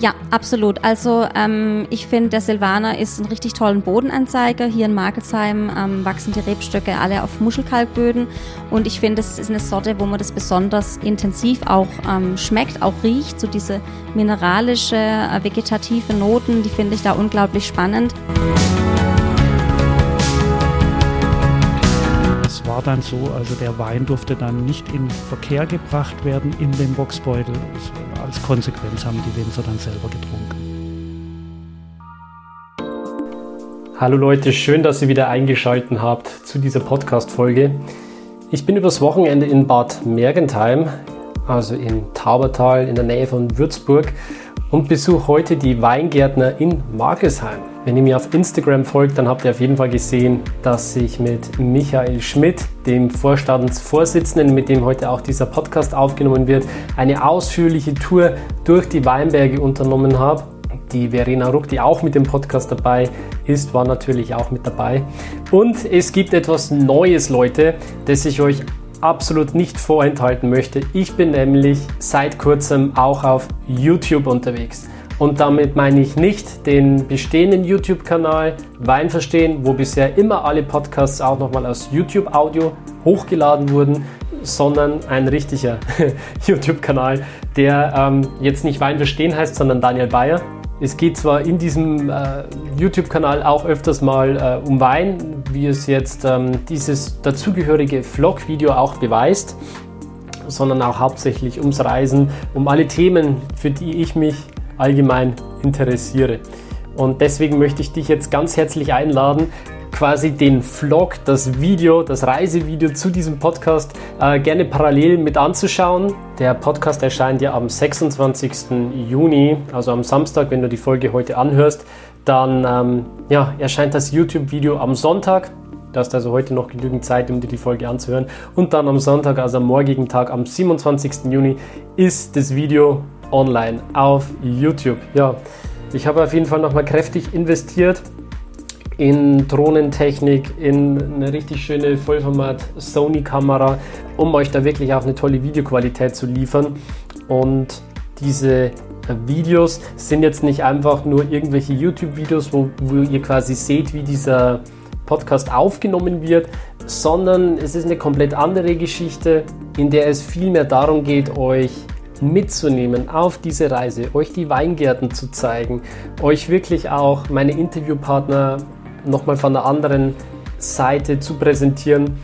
Ja, absolut. Also ähm, ich finde, der Silvaner ist ein richtig tollen Bodenanzeiger. Hier in Markelsheim ähm, wachsen die Rebstöcke alle auf Muschelkalkböden und ich finde, es ist eine Sorte, wo man das besonders intensiv auch ähm, schmeckt, auch riecht. So diese mineralische, äh, vegetative Noten, die finde ich da unglaublich spannend. War dann so, also der Wein durfte dann nicht in Verkehr gebracht werden in den Boxbeutel. Als Konsequenz haben die Winzer dann selber getrunken. Hallo Leute, schön, dass ihr wieder eingeschaltet habt zu dieser Podcast-Folge. Ich bin übers Wochenende in Bad Mergentheim, also im Taubertal in der Nähe von Würzburg und besuche heute die Weingärtner in Markesheim. Wenn ihr mir auf Instagram folgt, dann habt ihr auf jeden Fall gesehen, dass ich mit Michael Schmidt, dem Vorstandsvorsitzenden, mit dem heute auch dieser Podcast aufgenommen wird, eine ausführliche Tour durch die Weinberge unternommen habe. Die Verena Ruck, die auch mit dem Podcast dabei ist, war natürlich auch mit dabei. Und es gibt etwas Neues, Leute, das ich euch absolut nicht vorenthalten möchte. Ich bin nämlich seit kurzem auch auf YouTube unterwegs. Und damit meine ich nicht den bestehenden YouTube-Kanal Wein verstehen, wo bisher immer alle Podcasts auch nochmal aus YouTube-Audio hochgeladen wurden, sondern ein richtiger YouTube-Kanal, der ähm, jetzt nicht Wein verstehen heißt, sondern Daniel Bayer. Es geht zwar in diesem äh, YouTube-Kanal auch öfters mal äh, um Wein, wie es jetzt ähm, dieses dazugehörige Vlog-Video auch beweist, sondern auch hauptsächlich ums Reisen, um alle Themen, für die ich mich allgemein interessiere. Und deswegen möchte ich dich jetzt ganz herzlich einladen, quasi den Vlog, das Video, das Reisevideo zu diesem Podcast äh, gerne parallel mit anzuschauen. Der Podcast erscheint ja am 26. Juni, also am Samstag, wenn du die Folge heute anhörst. Dann ähm, ja, erscheint das YouTube-Video am Sonntag. Du hast also heute noch genügend Zeit, um dir die Folge anzuhören. Und dann am Sonntag, also am morgigen Tag, am 27. Juni, ist das Video online auf YouTube. Ja, ich habe auf jeden Fall nochmal kräftig investiert in Drohnentechnik, in eine richtig schöne Vollformat Sony-Kamera, um euch da wirklich auch eine tolle Videoqualität zu liefern. Und diese Videos sind jetzt nicht einfach nur irgendwelche YouTube-Videos, wo, wo ihr quasi seht, wie dieser Podcast aufgenommen wird, sondern es ist eine komplett andere Geschichte, in der es viel mehr darum geht, euch mitzunehmen auf diese Reise, euch die Weingärten zu zeigen, euch wirklich auch meine Interviewpartner nochmal von der anderen Seite zu präsentieren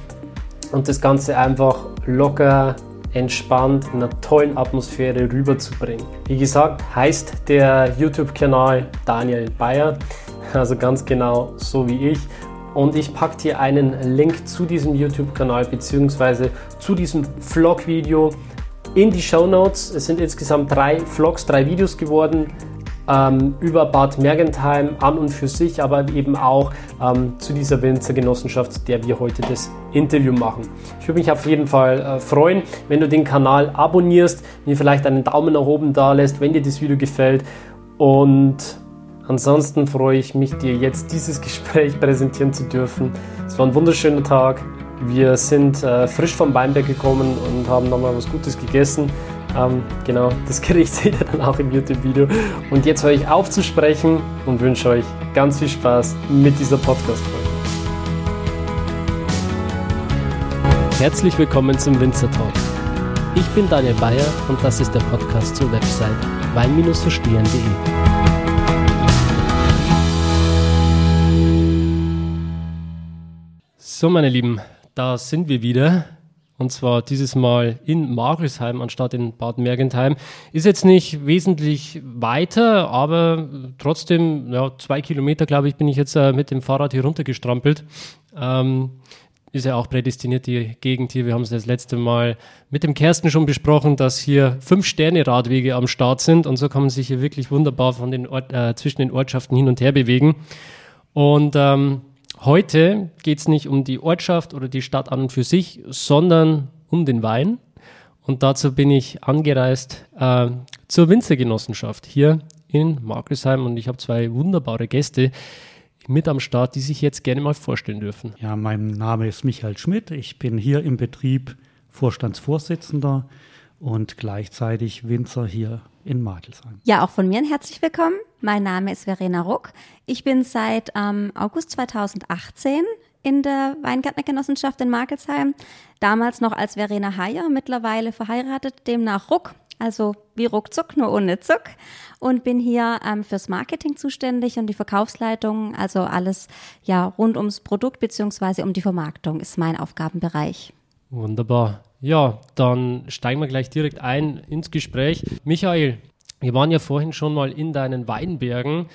und das Ganze einfach locker, entspannt, in einer tollen Atmosphäre rüberzubringen. Wie gesagt, heißt der YouTube-Kanal Daniel Bayer, also ganz genau so wie ich. Und ich packe dir einen Link zu diesem YouTube-Kanal bzw. zu diesem Vlog-Video in die Show Notes. Es sind insgesamt drei Vlogs, drei Videos geworden ähm, über Bad Mergentheim an und für sich, aber eben auch ähm, zu dieser Winzergenossenschaft, der wir heute das Interview machen. Ich würde mich auf jeden Fall äh, freuen, wenn du den Kanal abonnierst, mir vielleicht einen Daumen nach oben da lässt, wenn dir das Video gefällt und ansonsten freue ich mich, dir jetzt dieses Gespräch präsentieren zu dürfen. Es war ein wunderschöner Tag. Wir sind äh, frisch vom Weinberg gekommen und haben nochmal was Gutes gegessen. Ähm, genau, das Gericht seht ihr dann auch im YouTube-Video. Und jetzt höre ich auf zu sprechen und wünsche euch ganz viel Spaß mit dieser Podcast-Folge. Herzlich willkommen zum Winzer Talk. Ich bin Daniel Bayer und das ist der Podcast zur Website wein-verstehen.de. So, meine Lieben, da sind wir wieder. Und zwar dieses Mal in Margresheim anstatt in Bad Mergentheim. Ist jetzt nicht wesentlich weiter, aber trotzdem, ja, zwei Kilometer, glaube ich, bin ich jetzt äh, mit dem Fahrrad hier runtergestrampelt. Ähm, ist ja auch prädestiniert, die Gegend hier. Wir haben es das letzte Mal mit dem Kersten schon besprochen, dass hier fünf Sterne-Radwege am Start sind und so kann man sich hier wirklich wunderbar von den Ort, äh, zwischen den Ortschaften hin und her bewegen. Und ähm, Heute geht es nicht um die Ortschaft oder die Stadt an und für sich, sondern um den Wein. Und dazu bin ich angereist äh, zur Winzergenossenschaft hier in Markelsheim und ich habe zwei wunderbare Gäste mit am Start, die sich jetzt gerne mal vorstellen dürfen. Ja, mein Name ist Michael Schmidt. Ich bin hier im Betrieb Vorstandsvorsitzender und gleichzeitig Winzer hier in Markelsheim. Ja, auch von mir ein herzlich willkommen. Mein Name ist Verena Ruck. Ich bin seit ähm, August 2018 in der Weingärtnergenossenschaft in Markelsheim. Damals noch als Verena Heyer, mittlerweile verheiratet, demnach Ruck. Also wie ruckzuck, nur ohne Zuck. Und bin hier ähm, fürs Marketing zuständig und die Verkaufsleitung, also alles ja rund ums Produkt beziehungsweise um die Vermarktung ist mein Aufgabenbereich. Wunderbar. Ja, dann steigen wir gleich direkt ein ins Gespräch. Michael, wir waren ja vorhin schon mal in deinen Weinbergen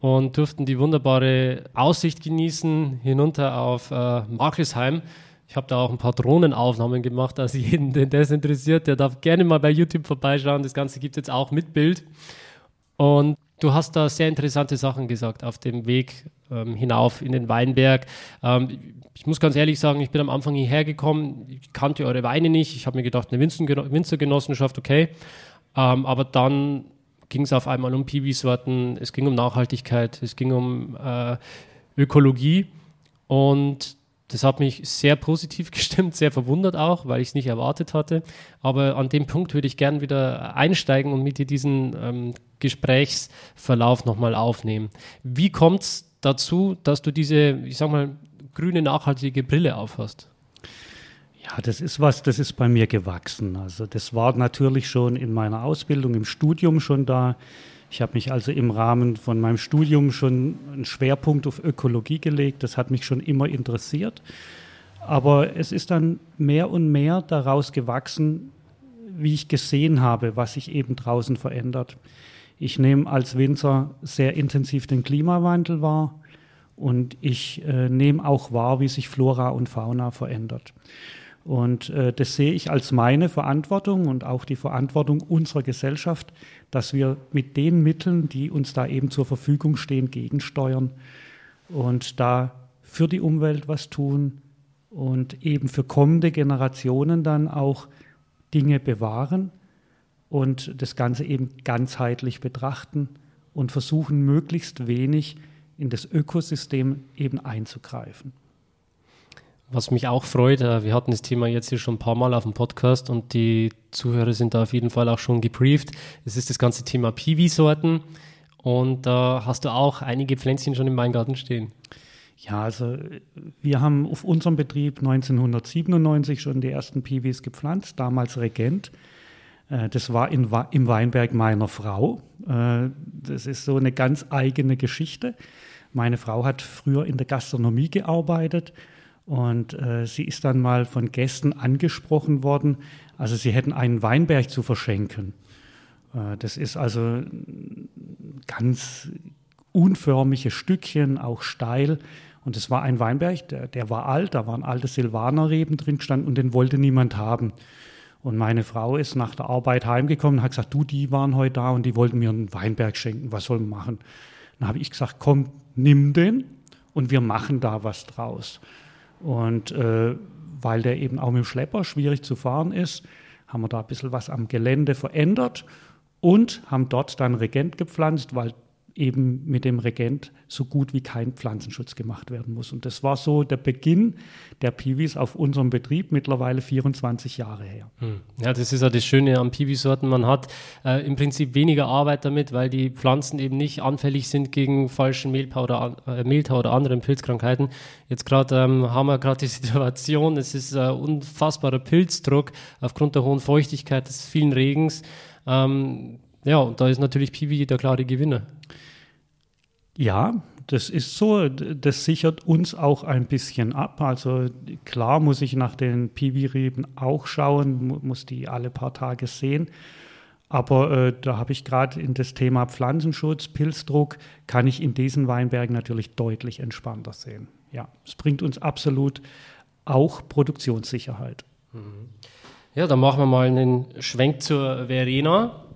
und durften die wunderbare Aussicht genießen hinunter auf äh, Markelsheim. Ich habe da auch ein paar Drohnenaufnahmen gemacht. Also jeden, den das interessiert, der darf gerne mal bei YouTube vorbeischauen. Das Ganze gibt es jetzt auch mit Bild. Und du hast da sehr interessante Sachen gesagt auf dem Weg ähm, hinauf in den Weinberg. Ähm, ich muss ganz ehrlich sagen, ich bin am Anfang hierher gekommen, ich kannte eure Weine nicht. Ich habe mir gedacht, eine Winzergenossenschaft, okay. Ähm, aber dann ging es auf einmal um Piwi-Sorten, es ging um Nachhaltigkeit, es ging um äh, Ökologie und das hat mich sehr positiv gestimmt, sehr verwundert auch, weil ich es nicht erwartet hatte. Aber an dem Punkt würde ich gern wieder einsteigen und mit dir diesen ähm, Gesprächsverlauf nochmal aufnehmen. Wie kommt es dazu, dass du diese, ich sag mal, grüne nachhaltige Brille aufhast? Ja, das ist was, das ist bei mir gewachsen. Also das war natürlich schon in meiner Ausbildung, im Studium schon da. Ich habe mich also im Rahmen von meinem Studium schon einen Schwerpunkt auf Ökologie gelegt. Das hat mich schon immer interessiert. Aber es ist dann mehr und mehr daraus gewachsen, wie ich gesehen habe, was sich eben draußen verändert. Ich nehme als Winzer sehr intensiv den Klimawandel wahr und ich äh, nehme auch wahr, wie sich Flora und Fauna verändert. Und äh, das sehe ich als meine Verantwortung und auch die Verantwortung unserer Gesellschaft, dass wir mit den Mitteln, die uns da eben zur Verfügung stehen, gegensteuern und da für die Umwelt was tun und eben für kommende Generationen dann auch Dinge bewahren und das Ganze eben ganzheitlich betrachten und versuchen, möglichst wenig in das Ökosystem eben einzugreifen. Was mich auch freut, äh, wir hatten das Thema jetzt hier schon ein paar Mal auf dem Podcast und die Zuhörer sind da auf jeden Fall auch schon gebrieft. Es ist das ganze Thema Piwi-Sorten und da hast du auch einige Pflänzchen schon im Weingarten stehen. Ja, also wir haben auf unserem Betrieb 1997 schon die ersten Piwis gepflanzt, damals Regent. Äh, das war in, im Weinberg meiner Frau. Äh, das ist so eine ganz eigene Geschichte. Meine Frau hat früher in der Gastronomie gearbeitet und äh, sie ist dann mal von Gästen angesprochen worden, also sie hätten einen Weinberg zu verschenken. Äh, das ist also ganz unförmige Stückchen, auch steil. Und es war ein Weinberg, der, der war alt, da waren alte Silvanerreben drin gestanden und den wollte niemand haben. Und meine Frau ist nach der Arbeit heimgekommen und hat gesagt, du, die waren heute da und die wollten mir einen Weinberg schenken, was sollen wir machen? Dann habe ich gesagt, komm, nimm den und wir machen da was draus. Und äh, weil der eben auch mit dem Schlepper schwierig zu fahren ist, haben wir da ein bisschen was am Gelände verändert und haben dort dann Regent gepflanzt, weil eben mit dem Regent so gut wie kein Pflanzenschutz gemacht werden muss. Und das war so der Beginn der Piwis auf unserem Betrieb, mittlerweile 24 Jahre her. Hm. Ja, das ist ja das Schöne am Piwi-Sorten. Man hat äh, im Prinzip weniger Arbeit damit, weil die Pflanzen eben nicht anfällig sind gegen falschen Mehltau oder, äh, Mehltau oder anderen Pilzkrankheiten. Jetzt gerade ähm, haben wir gerade die Situation, es ist äh, unfassbarer Pilzdruck aufgrund der hohen Feuchtigkeit des vielen Regens. Ähm, ja, und da ist natürlich Piwi der klare Gewinner. Ja, das ist so. Das sichert uns auch ein bisschen ab. Also klar muss ich nach den Piwi-Reben auch schauen, muss die alle paar Tage sehen. Aber äh, da habe ich gerade in das Thema Pflanzenschutz, Pilzdruck, kann ich in diesen Weinbergen natürlich deutlich entspannter sehen. Ja, es bringt uns absolut auch Produktionssicherheit. Mhm. Ja, dann machen wir mal einen Schwenk zur Verena.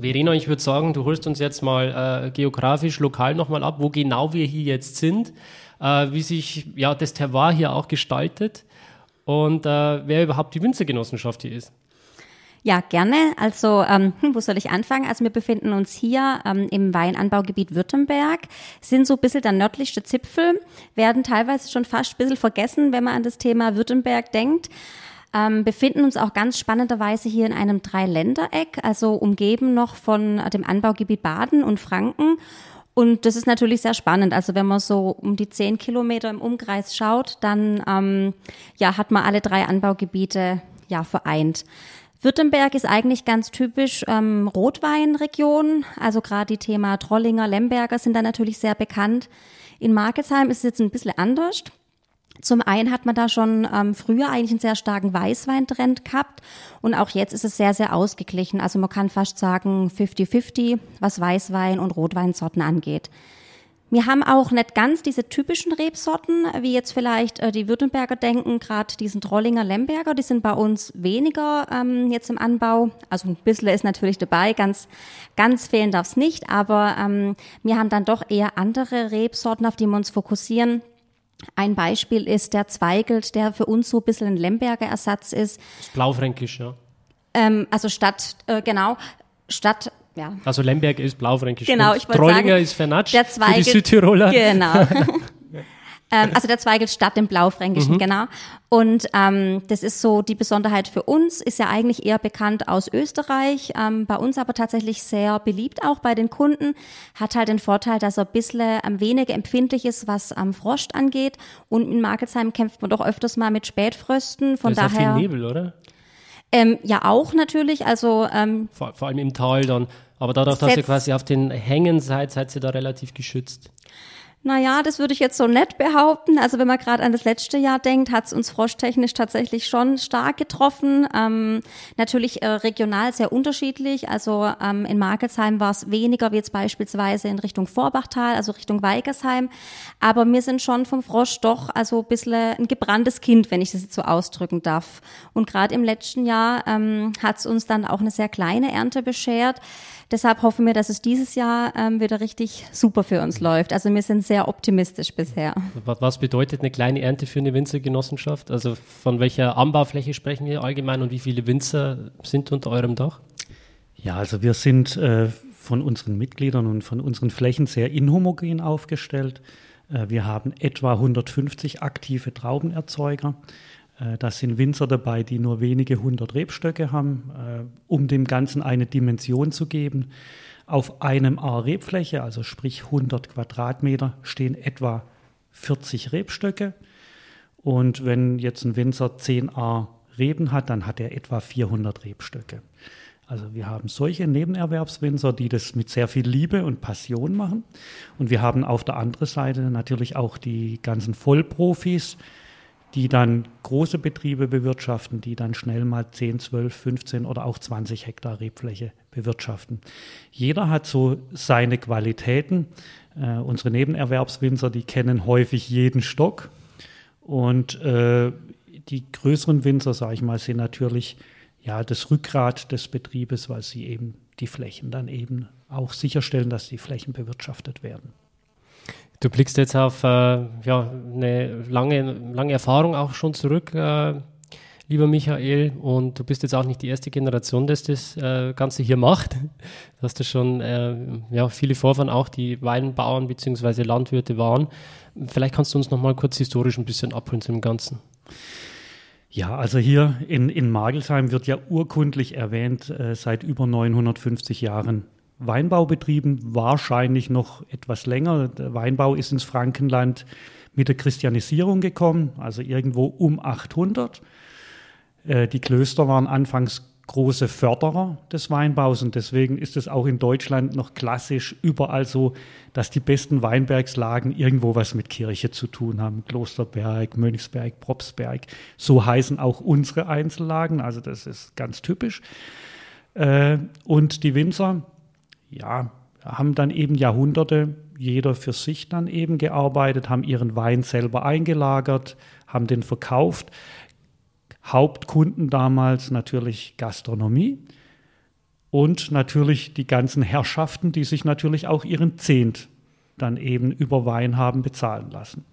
Verena, ich würde sagen, du holst uns jetzt mal äh, geografisch, lokal nochmal ab, wo genau wir hier jetzt sind, äh, wie sich ja das Terroir hier auch gestaltet und äh, wer überhaupt die Winzergenossenschaft hier ist. Ja, gerne. Also, ähm, hm, wo soll ich anfangen? Also, wir befinden uns hier ähm, im Weinanbaugebiet Württemberg, sind so ein bisschen der nördlichste Zipfel, werden teilweise schon fast ein bisschen vergessen, wenn man an das Thema Württemberg denkt. Ähm, befinden uns auch ganz spannenderweise hier in einem Dreiländereck, also umgeben noch von dem Anbaugebiet Baden und Franken. Und das ist natürlich sehr spannend. Also wenn man so um die zehn Kilometer im Umkreis schaut, dann ähm, ja, hat man alle drei Anbaugebiete ja vereint. Württemberg ist eigentlich ganz typisch ähm, Rotweinregion. Also gerade die Thema Trollinger, Lemberger sind da natürlich sehr bekannt. In Markelsheim ist es jetzt ein bisschen anders. Zum einen hat man da schon ähm, früher eigentlich einen sehr starken Weißweintrend gehabt und auch jetzt ist es sehr, sehr ausgeglichen. Also man kann fast sagen 50-50, was Weißwein und Rotweinsorten angeht. Wir haben auch nicht ganz diese typischen Rebsorten, wie jetzt vielleicht äh, die Württemberger denken, gerade diesen Trollinger Lemberger, die sind bei uns weniger ähm, jetzt im Anbau. Also ein bisschen ist natürlich dabei, ganz, ganz fehlen darf es nicht, aber ähm, wir haben dann doch eher andere Rebsorten, auf die wir uns fokussieren. Ein Beispiel ist der Zweigelt, der für uns so ein bisschen ein Lemberger Ersatz ist. Das ist Blaufränkisch, ja. Ähm, also statt, äh, genau, statt ja. Also Lemberg ist Blaufränkisch. Genau, ich wollte Trollinger sagen, ist Vernatsch der für die Zweigelt- Südtiroler. Genau. ähm, also der Zweigelt statt dem Blaufränkischen, genau. Und ähm, das ist so die Besonderheit für uns, ist ja eigentlich eher bekannt aus Österreich, ähm, bei uns aber tatsächlich sehr beliebt auch bei den Kunden. Hat halt den Vorteil, dass er ein bisschen ähm, weniger empfindlich ist, was am Frost angeht. Und in Markelsheim kämpft man doch öfters mal mit Spätfrösten. Von da ist ja daher. viel Nebel, oder? Ähm, ja, auch natürlich. Also ähm, Vor, vor allem im Tal dann. Aber dadurch, dass ihr quasi auf den Hängen seid, seid ihr da relativ geschützt. Naja, das würde ich jetzt so nett behaupten. Also wenn man gerade an das letzte Jahr denkt, hat es uns froschtechnisch tatsächlich schon stark getroffen. Ähm, natürlich äh, regional sehr unterschiedlich. Also ähm, in Markelsheim war es weniger wie jetzt beispielsweise in Richtung Vorbachtal, also Richtung Weigersheim. Aber wir sind schon vom Frosch doch also ein bisschen ein gebranntes Kind, wenn ich das jetzt so ausdrücken darf. Und gerade im letzten Jahr ähm, hat es uns dann auch eine sehr kleine Ernte beschert. Deshalb hoffen wir, dass es dieses Jahr ähm, wieder richtig super für uns läuft. Also wir sind sehr optimistisch bisher. Was, bedeutet eine kleine Ernte für eine Winzergenossenschaft? Also von welcher Anbaufläche sprechen wir allgemein und wie viele Winzer sind unter eurem Dach? Ja, also wir sind äh, von unseren Mitgliedern und von unseren Flächen sehr inhomogen aufgestellt. Äh, wir haben etwa 150 aktive Traubenerzeuger. Äh, da sind Winzer dabei, die nur wenige hundert Rebstöcke haben, äh, um dem Ganzen eine Dimension zu geben. Auf einem A Rebfläche, also sprich 100 Quadratmeter, stehen etwa 40 Rebstöcke. Und wenn jetzt ein Winzer 10 A Reben hat, dann hat er etwa 400 Rebstöcke. Also wir haben solche Nebenerwerbswinzer, die das mit sehr viel Liebe und Passion machen. Und wir haben auf der anderen Seite natürlich auch die ganzen Vollprofis, die dann große Betriebe bewirtschaften, die dann schnell mal 10, 12, 15 oder auch 20 Hektar Rebfläche bewirtschaften. Jeder hat so seine Qualitäten. Äh, unsere Nebenerwerbswinzer, die kennen häufig jeden Stock. Und äh, die größeren Winzer, sage ich mal, sind natürlich ja das Rückgrat des Betriebes, weil sie eben die Flächen dann eben auch sicherstellen, dass die Flächen bewirtschaftet werden. Du blickst jetzt auf äh, ja, eine lange, lange Erfahrung auch schon zurück, äh, lieber Michael. Und du bist jetzt auch nicht die erste Generation, das das äh, Ganze hier macht. Du hast ja schon äh, ja, viele Vorfahren auch, die Weinbauern bzw. Landwirte waren. Vielleicht kannst du uns noch mal kurz historisch ein bisschen abholen zu dem Ganzen. Ja, also hier in, in Magelsheim wird ja urkundlich erwähnt, äh, seit über 950 Jahren Weinbau betrieben, wahrscheinlich noch etwas länger. Der Weinbau ist ins Frankenland mit der Christianisierung gekommen, also irgendwo um 800. Äh, die Klöster waren anfangs große Förderer des Weinbaus und deswegen ist es auch in Deutschland noch klassisch überall so, dass die besten Weinbergslagen irgendwo was mit Kirche zu tun haben. Klosterberg, Mönchsberg, Propsberg. So heißen auch unsere Einzellagen, also das ist ganz typisch. Äh, und die Winzer, ja, haben dann eben Jahrhunderte jeder für sich dann eben gearbeitet, haben ihren Wein selber eingelagert, haben den verkauft. Hauptkunden damals natürlich Gastronomie und natürlich die ganzen Herrschaften, die sich natürlich auch ihren Zehnt dann eben über Wein haben bezahlen lassen.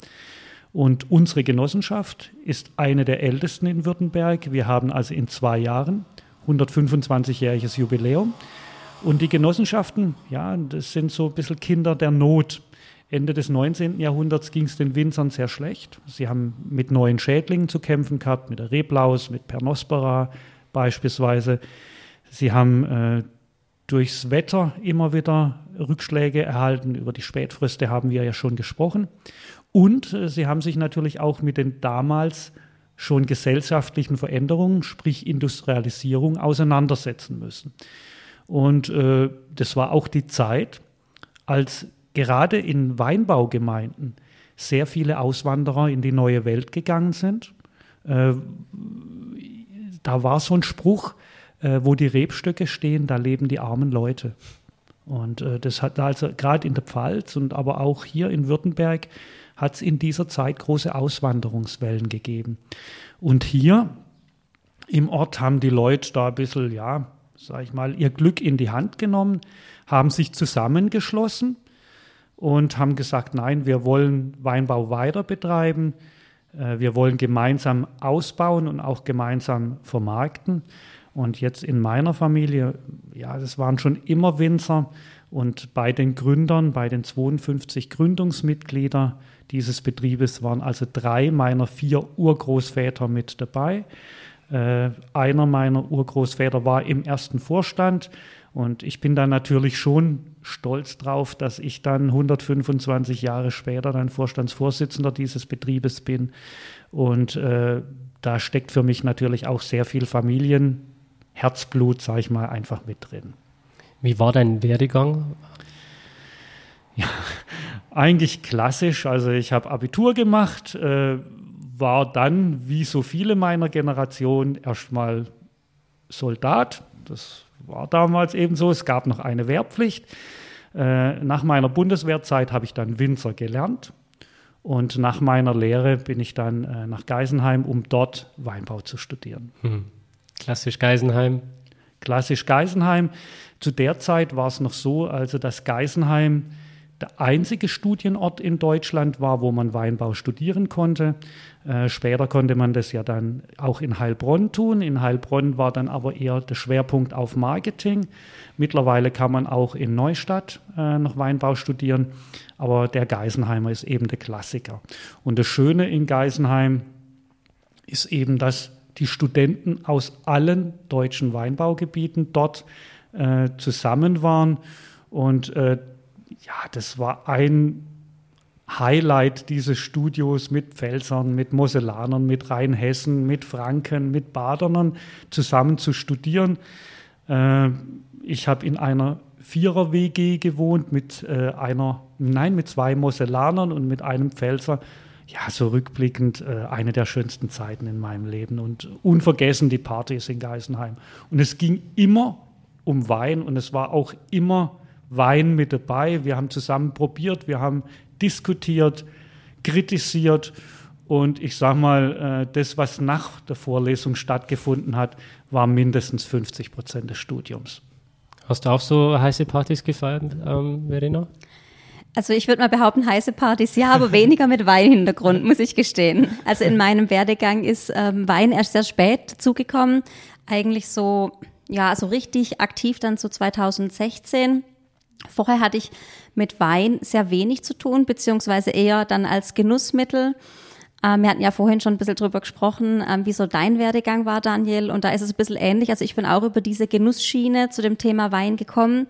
Und unsere Genossenschaft ist eine der ältesten in Württemberg. Wir haben also in zwei Jahren 125-jähriges Jubiläum. Und die Genossenschaften, ja, das sind so ein bisschen Kinder der Not. Ende des 19. Jahrhunderts ging es den Winzern sehr schlecht. Sie haben mit neuen Schädlingen zu kämpfen gehabt, mit der Reblaus, mit Pernospora beispielsweise. Sie haben äh, durchs Wetter immer wieder Rückschläge erhalten. Über die Spätfröste haben wir ja schon gesprochen. Und äh, sie haben sich natürlich auch mit den damals schon gesellschaftlichen Veränderungen, sprich Industrialisierung, auseinandersetzen müssen. Und äh, das war auch die Zeit, als gerade in Weinbaugemeinden sehr viele Auswanderer in die neue Welt gegangen sind. Äh, da war so ein Spruch, äh, wo die Rebstöcke stehen, da leben die armen Leute. Und äh, das hat also gerade in der Pfalz und aber auch hier in Württemberg hat es in dieser Zeit große Auswanderungswellen gegeben. Und hier im Ort haben die Leute da ein bisschen, ja, sag ich mal, ihr Glück in die Hand genommen, haben sich zusammengeschlossen und haben gesagt, nein, wir wollen Weinbau weiter betreiben, äh, wir wollen gemeinsam ausbauen und auch gemeinsam vermarkten. Und jetzt in meiner Familie, ja, das waren schon immer Winzer. Und bei den Gründern, bei den 52 Gründungsmitgliedern dieses Betriebes waren also drei meiner vier Urgroßväter mit dabei. Äh, einer meiner Urgroßväter war im ersten Vorstand und ich bin dann natürlich schon stolz drauf, dass ich dann 125 Jahre später dann Vorstandsvorsitzender dieses Betriebes bin. Und äh, da steckt für mich natürlich auch sehr viel Familienherzblut, sage ich mal, einfach mit drin. Wie war dein Werdegang? Ja, eigentlich klassisch. Also ich habe Abitur gemacht, äh, war dann, wie so viele meiner Generation, erstmal Soldat. Das war damals eben so. Es gab noch eine Wehrpflicht. Äh, nach meiner Bundeswehrzeit habe ich dann Winzer gelernt. Und nach meiner Lehre bin ich dann äh, nach Geisenheim, um dort Weinbau zu studieren. Hm. Klassisch Geisenheim. Klassisch Geisenheim. Zu der Zeit war es noch so, also dass Geisenheim der einzige Studienort in Deutschland war, wo man Weinbau studieren konnte. Äh, später konnte man das ja dann auch in Heilbronn tun. In Heilbronn war dann aber eher der Schwerpunkt auf Marketing. Mittlerweile kann man auch in Neustadt äh, noch Weinbau studieren, aber der Geisenheimer ist eben der Klassiker. Und das Schöne in Geisenheim ist eben, dass die Studenten aus allen deutschen Weinbaugebieten dort äh, zusammen waren und äh, ja, das war ein Highlight dieses Studios mit Pfälzern, mit Mosellanern, mit Rheinhessen, mit Franken, mit Badernern zusammen zu studieren. Äh, ich habe in einer Vierer-WG gewohnt mit äh, einer, nein, mit zwei Mosellanern und mit einem Pfälzer. Ja, so rückblickend äh, eine der schönsten Zeiten in meinem Leben und unvergessen die Partys in Geisenheim. Und es ging immer um Wein und es war auch immer Wein mit dabei. Wir haben zusammen probiert, wir haben diskutiert, kritisiert und ich sage mal, äh, das, was nach der Vorlesung stattgefunden hat, war mindestens 50 Prozent des Studiums. Hast du auch so heiße Partys gefeiert, ähm, Verena? Also ich würde mal behaupten, heiße Partys, ja, aber weniger mit Weinhintergrund, muss ich gestehen. Also in meinem Werdegang ist ähm, Wein erst sehr spät zugekommen. Eigentlich so, ja, so richtig aktiv dann so 2016. Vorher hatte ich mit Wein sehr wenig zu tun, beziehungsweise eher dann als Genussmittel. Ähm, wir hatten ja vorhin schon ein bisschen drüber gesprochen, ähm, wie so dein Werdegang war, Daniel. Und da ist es ein bisschen ähnlich. Also ich bin auch über diese Genussschiene zu dem Thema Wein gekommen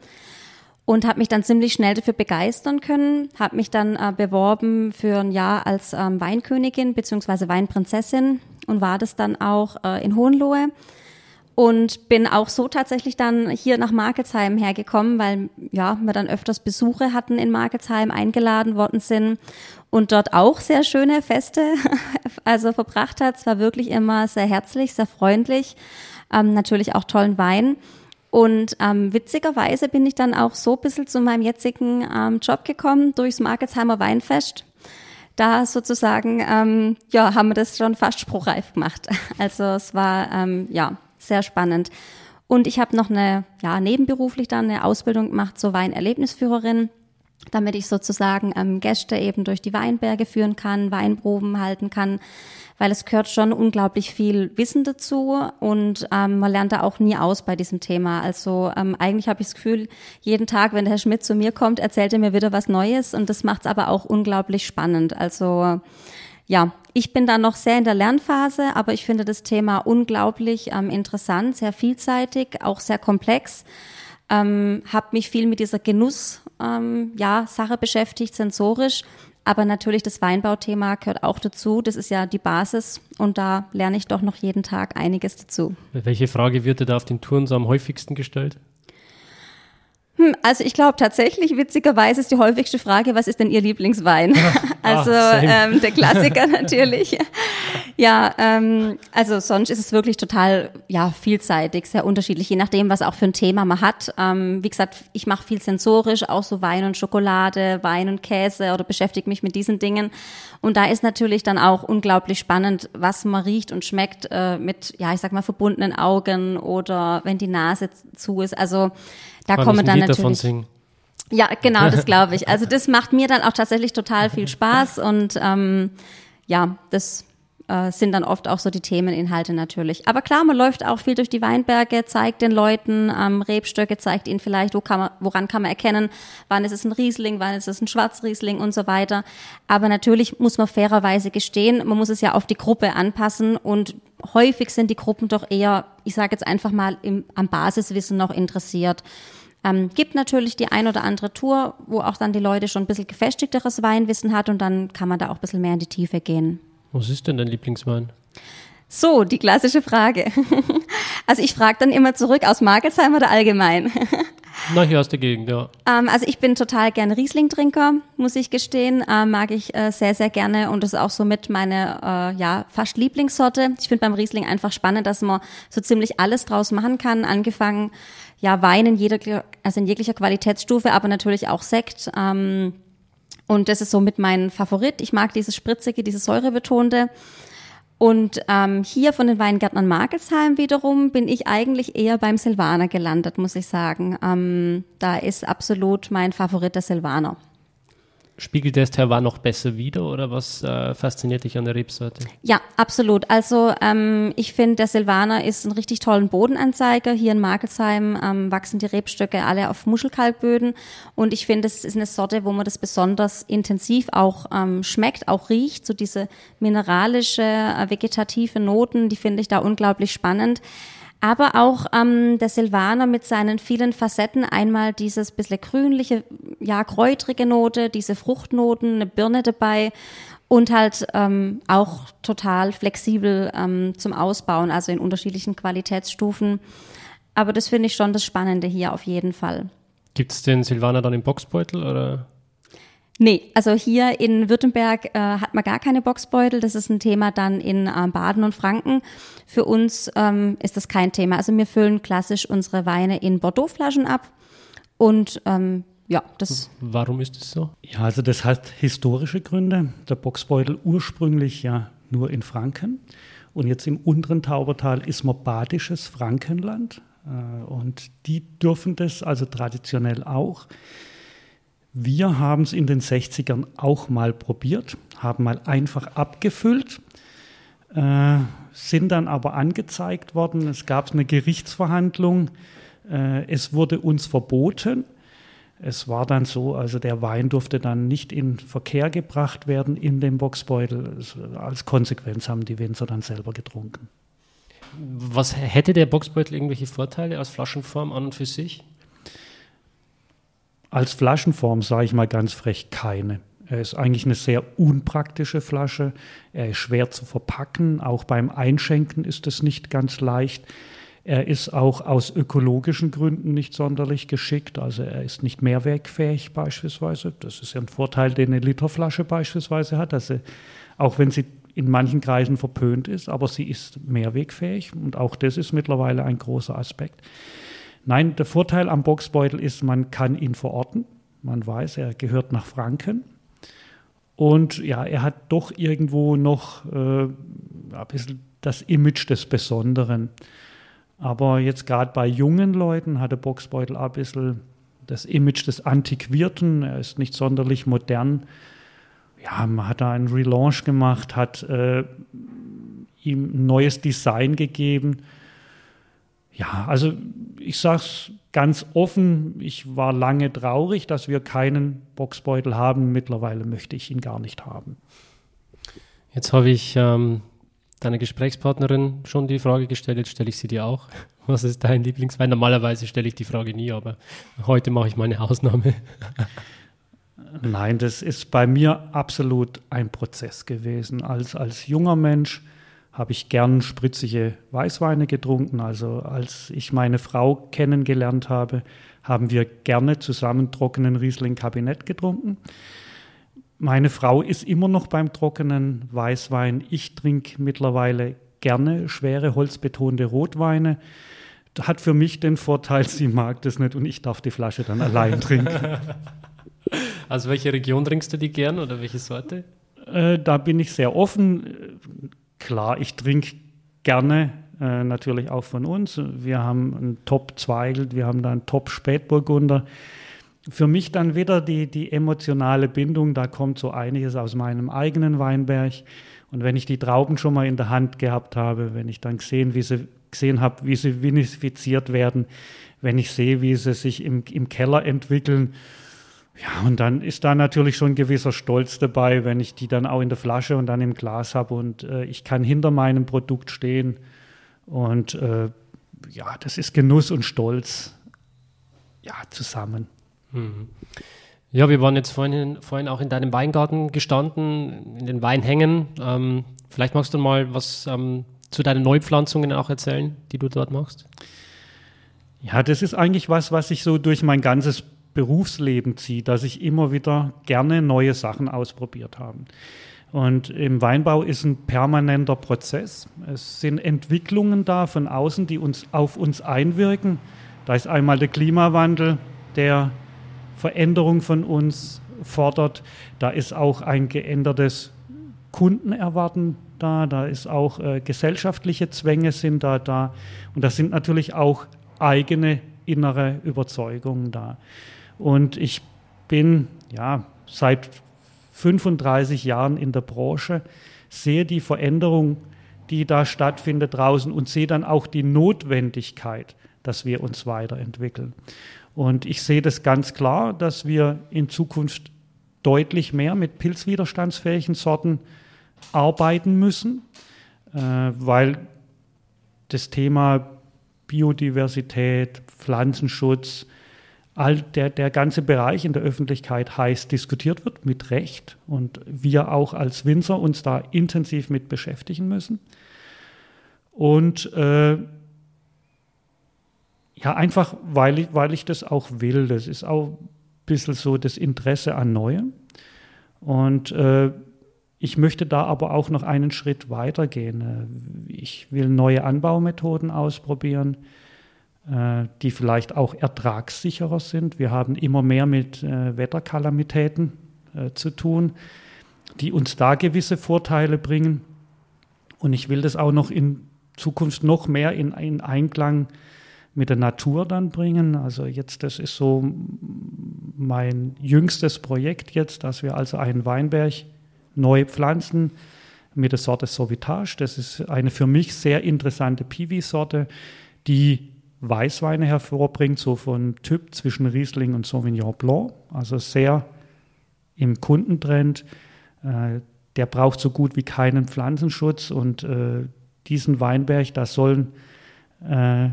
und habe mich dann ziemlich schnell dafür begeistern können. Habe mich dann äh, beworben für ein Jahr als ähm, Weinkönigin beziehungsweise Weinprinzessin und war das dann auch äh, in Hohenlohe und bin auch so tatsächlich dann hier nach Markelsheim hergekommen, weil ja, wir dann öfters Besuche hatten in Markelsheim, eingeladen worden sind und dort auch sehr schöne Feste also verbracht hat. Es war wirklich immer sehr herzlich, sehr freundlich, ähm, natürlich auch tollen Wein. Und ähm, witzigerweise bin ich dann auch so ein bisschen zu meinem jetzigen ähm, Job gekommen durchs Markelsheimer Weinfest da sozusagen, ähm, ja, haben wir das schon fast spruchreif gemacht. Also es war, ähm, ja, sehr spannend. Und ich habe noch eine, ja, nebenberuflich dann eine Ausbildung gemacht zur Weinerlebnisführerin. damit ich sozusagen ähm, Gäste eben durch die Weinberge führen kann, Weinproben halten kann, weil es gehört schon unglaublich viel Wissen dazu und ähm, man lernt da auch nie aus bei diesem Thema. Also ähm, eigentlich habe ich das Gefühl, jeden Tag, wenn der Herr Schmidt zu mir kommt, erzählt er mir wieder was Neues und das macht es aber auch unglaublich spannend. Also ja, ich bin da noch sehr in der Lernphase, aber ich finde das Thema unglaublich ähm, interessant, sehr vielseitig, auch sehr komplex. Ähm, habe mich viel mit dieser Genuss ähm, ja, Sache beschäftigt, sensorisch. Aber natürlich das Weinbauthema gehört auch dazu. Das ist ja die Basis und da lerne ich doch noch jeden Tag einiges dazu. Welche Frage wird dir da auf den Touren so am häufigsten gestellt? Hm, also ich glaube tatsächlich, witzigerweise ist die häufigste Frage, was ist denn Ihr Lieblingswein? also ah, ähm, der Klassiker natürlich. Ja, ähm, also sonst ist es wirklich total ja vielseitig, sehr unterschiedlich, je nachdem, was auch für ein Thema man hat. Ähm, wie gesagt, ich mache viel sensorisch, auch so Wein und Schokolade, Wein und Käse oder beschäftige mich mit diesen Dingen. Und da ist natürlich dann auch unglaublich spannend, was man riecht und schmeckt äh, mit, ja, ich sag mal, verbundenen Augen oder wenn die Nase zu ist. Also da Kann kommen dann Lied natürlich. Ja, genau, das glaube ich. Also das macht mir dann auch tatsächlich total viel Spaß und ähm, ja, das äh, sind dann oft auch so die Themeninhalte natürlich. Aber klar, man läuft auch viel durch die Weinberge, zeigt den Leuten ähm, Rebstöcke, zeigt ihnen vielleicht, wo kann man, woran kann man erkennen, wann ist es ein Riesling, wann ist es ein Schwarzriesling und so weiter. Aber natürlich muss man fairerweise gestehen, man muss es ja auf die Gruppe anpassen und häufig sind die Gruppen doch eher, ich sage jetzt einfach mal, im, am Basiswissen noch interessiert. Ähm, gibt natürlich die ein oder andere Tour, wo auch dann die Leute schon ein bisschen gefestigteres Weinwissen hat und dann kann man da auch ein bisschen mehr in die Tiefe gehen. Was ist denn dein Lieblingswein? So, die klassische Frage. Also ich frage dann immer zurück, aus Markelsheim oder allgemein? Na, hier aus der Gegend, ja. Ähm, also ich bin total gerne Riesling-Trinker, muss ich gestehen. Ähm, mag ich äh, sehr, sehr gerne und das ist auch so mit meine, äh, ja, fast Lieblingssorte. Ich finde beim Riesling einfach spannend, dass man so ziemlich alles draus machen kann. Angefangen, ja, Wein in jeder, also in jeglicher Qualitätsstufe, aber natürlich auch Sekt. Ähm, und das ist so mit mein Favorit. Ich mag dieses spritzige, dieses säurebetonte. Und ähm, hier von den Weingärtnern Markelsheim wiederum bin ich eigentlich eher beim Silvaner gelandet, muss ich sagen. Ähm, da ist absolut mein Favorit der Silvaner. Spiegelt der Terroir noch besser wider oder was äh, fasziniert dich an der Rebsorte? Ja, absolut. Also ähm, ich finde, der Silvaner ist ein richtig tollen Bodenanzeiger. Hier in Markelsheim ähm, wachsen die Rebstöcke alle auf Muschelkalkböden und ich finde, es ist eine Sorte, wo man das besonders intensiv auch ähm, schmeckt, auch riecht. So diese mineralische, äh, vegetative Noten, die finde ich da unglaublich spannend aber auch ähm, der Silvaner mit seinen vielen Facetten. Einmal dieses bisschen grünliche, ja, kräutrige Note, diese Fruchtnoten, eine Birne dabei und halt ähm, auch total flexibel ähm, zum Ausbauen, also in unterschiedlichen Qualitätsstufen. Aber das finde ich schon das Spannende hier auf jeden Fall. Gibt es den Silvaner dann im Boxbeutel oder? Nee, also hier in Württemberg äh, hat man gar keine Boxbeutel. Das ist ein Thema dann in äh, Baden und Franken. Für uns ähm, ist das kein Thema. Also wir füllen klassisch unsere Weine in Bordeaux-Flaschen ab. Und ähm, ja, das. Warum ist das so? Ja, also das hat historische Gründe. Der Boxbeutel ursprünglich ja nur in Franken. Und jetzt im unteren Taubertal ist man badisches Frankenland. Äh, und die dürfen das also traditionell auch. Wir haben es in den 60ern auch mal probiert, haben mal einfach abgefüllt, äh, sind dann aber angezeigt worden. Es gab eine Gerichtsverhandlung. Äh, es wurde uns verboten. Es war dann so, also der Wein durfte dann nicht in Verkehr gebracht werden in dem Boxbeutel. Als Konsequenz haben die Winzer dann selber getrunken. Was hätte der Boxbeutel irgendwelche Vorteile aus Flaschenform an und für sich? Als Flaschenform sage ich mal ganz frech keine. Er ist eigentlich eine sehr unpraktische Flasche. Er ist schwer zu verpacken. Auch beim Einschenken ist es nicht ganz leicht. Er ist auch aus ökologischen Gründen nicht sonderlich geschickt. Also er ist nicht mehrwegfähig beispielsweise. Das ist ja ein Vorteil, den eine Literflasche beispielsweise hat. Also auch wenn sie in manchen Kreisen verpönt ist, aber sie ist mehrwegfähig. Und auch das ist mittlerweile ein großer Aspekt. Nein, der Vorteil am Boxbeutel ist, man kann ihn verorten. Man weiß, er gehört nach Franken. Und ja, er hat doch irgendwo noch äh, ein bisschen das Image des Besonderen. Aber jetzt gerade bei jungen Leuten hat der Boxbeutel ein bisschen das Image des Antiquierten. Er ist nicht sonderlich modern. Ja, man hat da einen Relaunch gemacht, hat äh, ihm ein neues Design gegeben. Ja, also ich sage es ganz offen, ich war lange traurig, dass wir keinen Boxbeutel haben. Mittlerweile möchte ich ihn gar nicht haben. Jetzt habe ich ähm, deiner Gesprächspartnerin schon die Frage gestellt, jetzt stelle ich sie dir auch. Was ist dein Lieblingswein? Normalerweise stelle ich die Frage nie, aber heute mache ich mal eine Ausnahme. Nein, das ist bei mir absolut ein Prozess gewesen. Als, als junger Mensch habe ich gern spritzige Weißweine getrunken. Also als ich meine Frau kennengelernt habe, haben wir gerne zusammen trockenen Riesling Kabinett getrunken. Meine Frau ist immer noch beim trockenen Weißwein. Ich trinke mittlerweile gerne schwere holzbetonte Rotweine. Hat für mich den Vorteil, sie mag das nicht und ich darf die Flasche dann allein trinken. Also welche Region trinkst du die gern oder welche Sorte? Äh, da bin ich sehr offen. Klar, ich trinke gerne äh, natürlich auch von uns. Wir haben einen Top Zweigelt, wir haben da einen Top Spätburgunder für mich dann wieder die, die emotionale Bindung, da kommt so einiges aus meinem eigenen Weinberg. Und wenn ich die Trauben schon mal in der Hand gehabt habe, wenn ich dann gesehen, wie sie, gesehen habe, wie sie vinifiziert werden, wenn ich sehe, wie sie sich im, im Keller entwickeln, ja, und dann ist da natürlich schon ein gewisser Stolz dabei, wenn ich die dann auch in der Flasche und dann im Glas habe und äh, ich kann hinter meinem Produkt stehen. Und äh, ja, das ist Genuss und Stolz ja, zusammen. Mhm. Ja, wir waren jetzt vorhin, vorhin auch in deinem Weingarten gestanden, in den Weinhängen. Ähm, vielleicht magst du mal was ähm, zu deinen Neupflanzungen auch erzählen, die du dort machst. Ja, das ist eigentlich was, was sich so durch mein ganzes Berufsleben zieht, dass ich immer wieder gerne neue Sachen ausprobiert habe. Und im Weinbau ist ein permanenter Prozess. Es sind Entwicklungen da von außen, die uns auf uns einwirken. Da ist einmal der Klimawandel, der Veränderung von uns fordert. Da ist auch ein geändertes Kundenerwarten da, da ist auch äh, gesellschaftliche Zwänge sind da da und da sind natürlich auch eigene innere Überzeugungen da. Und ich bin ja seit 35 Jahren in der Branche, sehe die Veränderung, die da stattfindet draußen und sehe dann auch die Notwendigkeit, dass wir uns weiterentwickeln. Und ich sehe das ganz klar, dass wir in Zukunft deutlich mehr mit pilzwiderstandsfähigen Sorten arbeiten müssen, äh, weil das Thema Biodiversität, Pflanzenschutz, all der, der ganze Bereich in der Öffentlichkeit heiß diskutiert wird, mit Recht. Und wir auch als Winzer uns da intensiv mit beschäftigen müssen. Und äh, ja, einfach, weil ich, weil ich das auch will. Das ist auch ein bisschen so das Interesse an Neuem. Und äh, ich möchte da aber auch noch einen Schritt weiter gehen. Äh, ich will neue Anbaumethoden ausprobieren, äh, die vielleicht auch ertragssicherer sind. Wir haben immer mehr mit äh, Wetterkalamitäten äh, zu tun, die uns da gewisse Vorteile bringen. Und ich will das auch noch in Zukunft noch mehr in, in Einklang mit der Natur dann bringen. Also jetzt, das ist so mein jüngstes Projekt jetzt, dass wir also einen Weinberg neu pflanzen mit der Sorte Sauvitage. Das ist eine für mich sehr interessante Piwi-Sorte, die Weißweine hervorbringt, so von Typ zwischen Riesling und Sauvignon Blanc. Also sehr im Kundentrend. Äh, der braucht so gut wie keinen Pflanzenschutz und äh, diesen Weinberg, da sollen äh,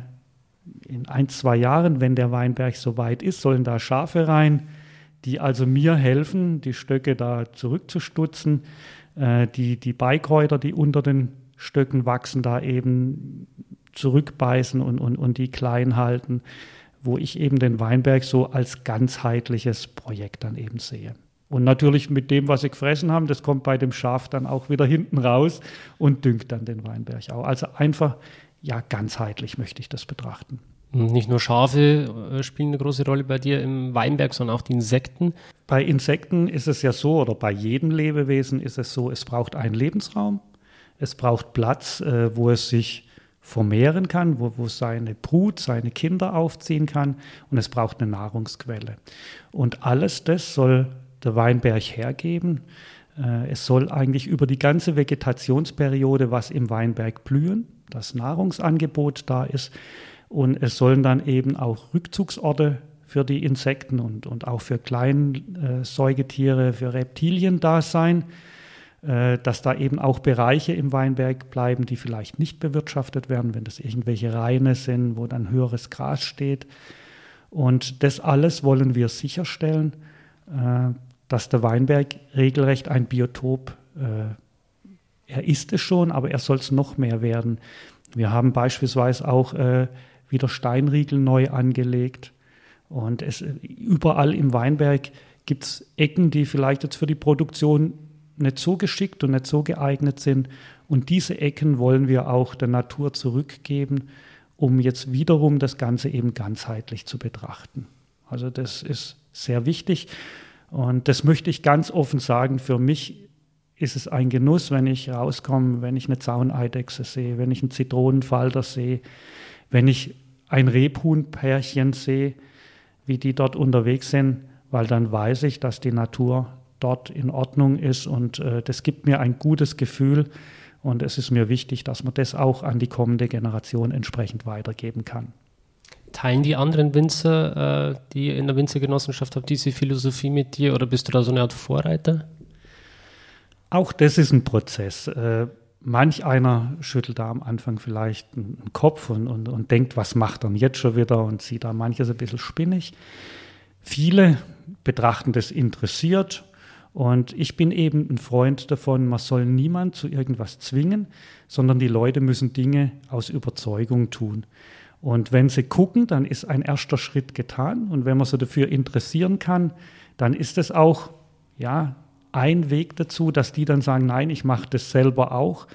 in ein, zwei Jahren, wenn der Weinberg soweit ist, sollen da Schafe rein, die also mir helfen, die Stöcke da zurückzustutzen. Äh, die, die Beikräuter, die unter den Stöcken wachsen, da eben zurückbeißen und, und, und die klein halten, wo ich eben den Weinberg so als ganzheitliches Projekt dann eben sehe. Und natürlich mit dem, was sie gefressen haben, das kommt bei dem Schaf dann auch wieder hinten raus und düngt dann den Weinberg auch. Also einfach ja, ganzheitlich möchte ich das betrachten. Nicht nur Schafe äh, spielen eine große Rolle bei dir im Weinberg, sondern auch die Insekten. Bei Insekten ist es ja so, oder bei jedem Lebewesen ist es so, es braucht einen Lebensraum, es braucht Platz, äh, wo es sich vermehren kann, wo, wo seine Brut, seine Kinder aufziehen kann und es braucht eine Nahrungsquelle. Und alles das soll der Weinberg hergeben. Äh, es soll eigentlich über die ganze Vegetationsperiode was im Weinberg blühen, das Nahrungsangebot da ist. Und es sollen dann eben auch Rückzugsorte für die Insekten und, und auch für Kleinsäugetiere, äh, für Reptilien da sein, äh, dass da eben auch Bereiche im Weinberg bleiben, die vielleicht nicht bewirtschaftet werden, wenn das irgendwelche Reine sind, wo dann höheres Gras steht. Und das alles wollen wir sicherstellen, äh, dass der Weinberg regelrecht ein Biotop, äh, er ist es schon, aber er soll es noch mehr werden. Wir haben beispielsweise auch äh, wieder Steinriegel neu angelegt. Und es, überall im Weinberg gibt es Ecken, die vielleicht jetzt für die Produktion nicht so geschickt und nicht so geeignet sind. Und diese Ecken wollen wir auch der Natur zurückgeben, um jetzt wiederum das Ganze eben ganzheitlich zu betrachten. Also das ist sehr wichtig. Und das möchte ich ganz offen sagen. Für mich ist es ein Genuss, wenn ich rauskomme, wenn ich eine Zauneidechse sehe, wenn ich einen Zitronenfalter sehe, wenn ich ein Rebhuhnpärchen sehe, wie die dort unterwegs sind, weil dann weiß ich, dass die Natur dort in Ordnung ist und äh, das gibt mir ein gutes Gefühl und es ist mir wichtig, dass man das auch an die kommende Generation entsprechend weitergeben kann. Teilen die anderen Winzer, äh, die in der Winzergenossenschaft habt, diese Philosophie mit dir oder bist du da so eine Art Vorreiter? Auch das ist ein Prozess. Äh, manch einer schüttelt da am Anfang vielleicht einen Kopf und, und, und denkt, was macht er jetzt schon wieder und sieht da manches ein bisschen spinnig. Viele betrachten das interessiert und ich bin eben ein Freund davon, man soll niemand zu irgendwas zwingen, sondern die Leute müssen Dinge aus Überzeugung tun. Und wenn sie gucken, dann ist ein erster Schritt getan. Und wenn man sie dafür interessieren kann, dann ist es auch ja, ein Weg dazu, dass die dann sagen, nein, ich mache das selber auch.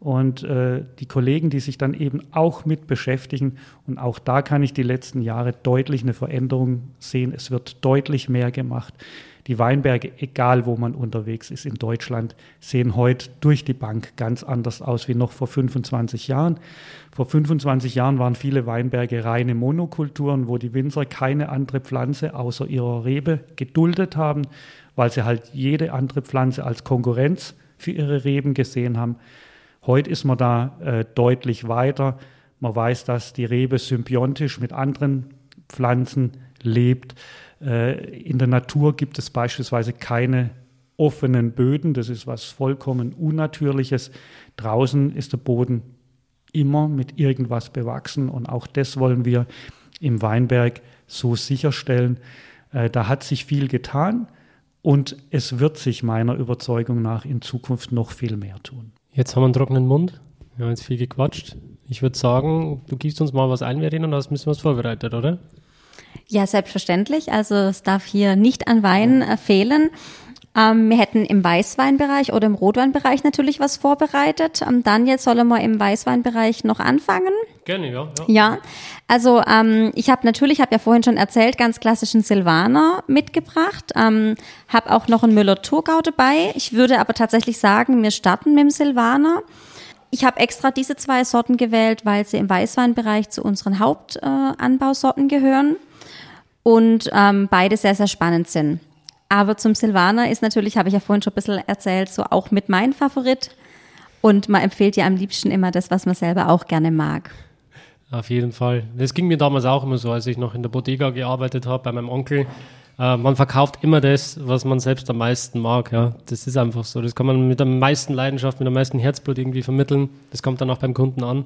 Und äh, die Kollegen, die sich dann eben auch mit beschäftigen, und auch da kann ich die letzten Jahre deutlich eine Veränderung sehen. Es wird deutlich mehr gemacht. Die Weinberge, egal wo man unterwegs ist in Deutschland, sehen heute durch die Bank ganz anders aus wie noch vor 25 Jahren. Vor 25 Jahren waren viele Weinberge reine Monokulturen, wo die Winzer keine andere Pflanze außer ihrer Rebe geduldet haben weil sie halt jede andere Pflanze als Konkurrenz für ihre Reben gesehen haben. Heute ist man da äh, deutlich weiter. Man weiß, dass die Rebe symbiontisch mit anderen Pflanzen lebt. Äh, in der Natur gibt es beispielsweise keine offenen Böden. Das ist was vollkommen Unnatürliches. Draußen ist der Boden immer mit irgendwas bewachsen und auch das wollen wir im Weinberg so sicherstellen. Äh, da hat sich viel getan. Und es wird sich meiner Überzeugung nach in Zukunft noch viel mehr tun. Jetzt haben wir einen trockenen Mund. Wir haben jetzt viel gequatscht. Ich würde sagen, du gibst uns mal was ein, Verena, und hast ein bisschen was vorbereitet, oder? Ja, selbstverständlich. Also es darf hier nicht an Wein äh, fehlen. Ähm, wir hätten im Weißweinbereich oder im Rotweinbereich natürlich was vorbereitet. Ähm, Daniel, sollen wir im Weißweinbereich noch anfangen? Gerne, ja. Ja, ja also ähm, ich habe natürlich, habe ja vorhin schon erzählt, ganz klassischen Silvaner mitgebracht. Ähm, habe auch noch einen Müller-Thurgau dabei. Ich würde aber tatsächlich sagen, wir starten mit dem Silvaner. Ich habe extra diese zwei Sorten gewählt, weil sie im Weißweinbereich zu unseren Hauptanbausorten äh, gehören und ähm, beide sehr, sehr spannend sind. Aber zum Silvaner ist natürlich, habe ich ja vorhin schon ein bisschen erzählt, so auch mit mein Favorit. Und man empfiehlt ja am liebsten immer das, was man selber auch gerne mag. Auf jeden Fall. Das ging mir damals auch immer so, als ich noch in der Bodega gearbeitet habe bei meinem Onkel. Äh, man verkauft immer das, was man selbst am meisten mag. Ja, das ist einfach so. Das kann man mit der meisten Leidenschaft, mit dem meisten Herzblut irgendwie vermitteln. Das kommt dann auch beim Kunden an.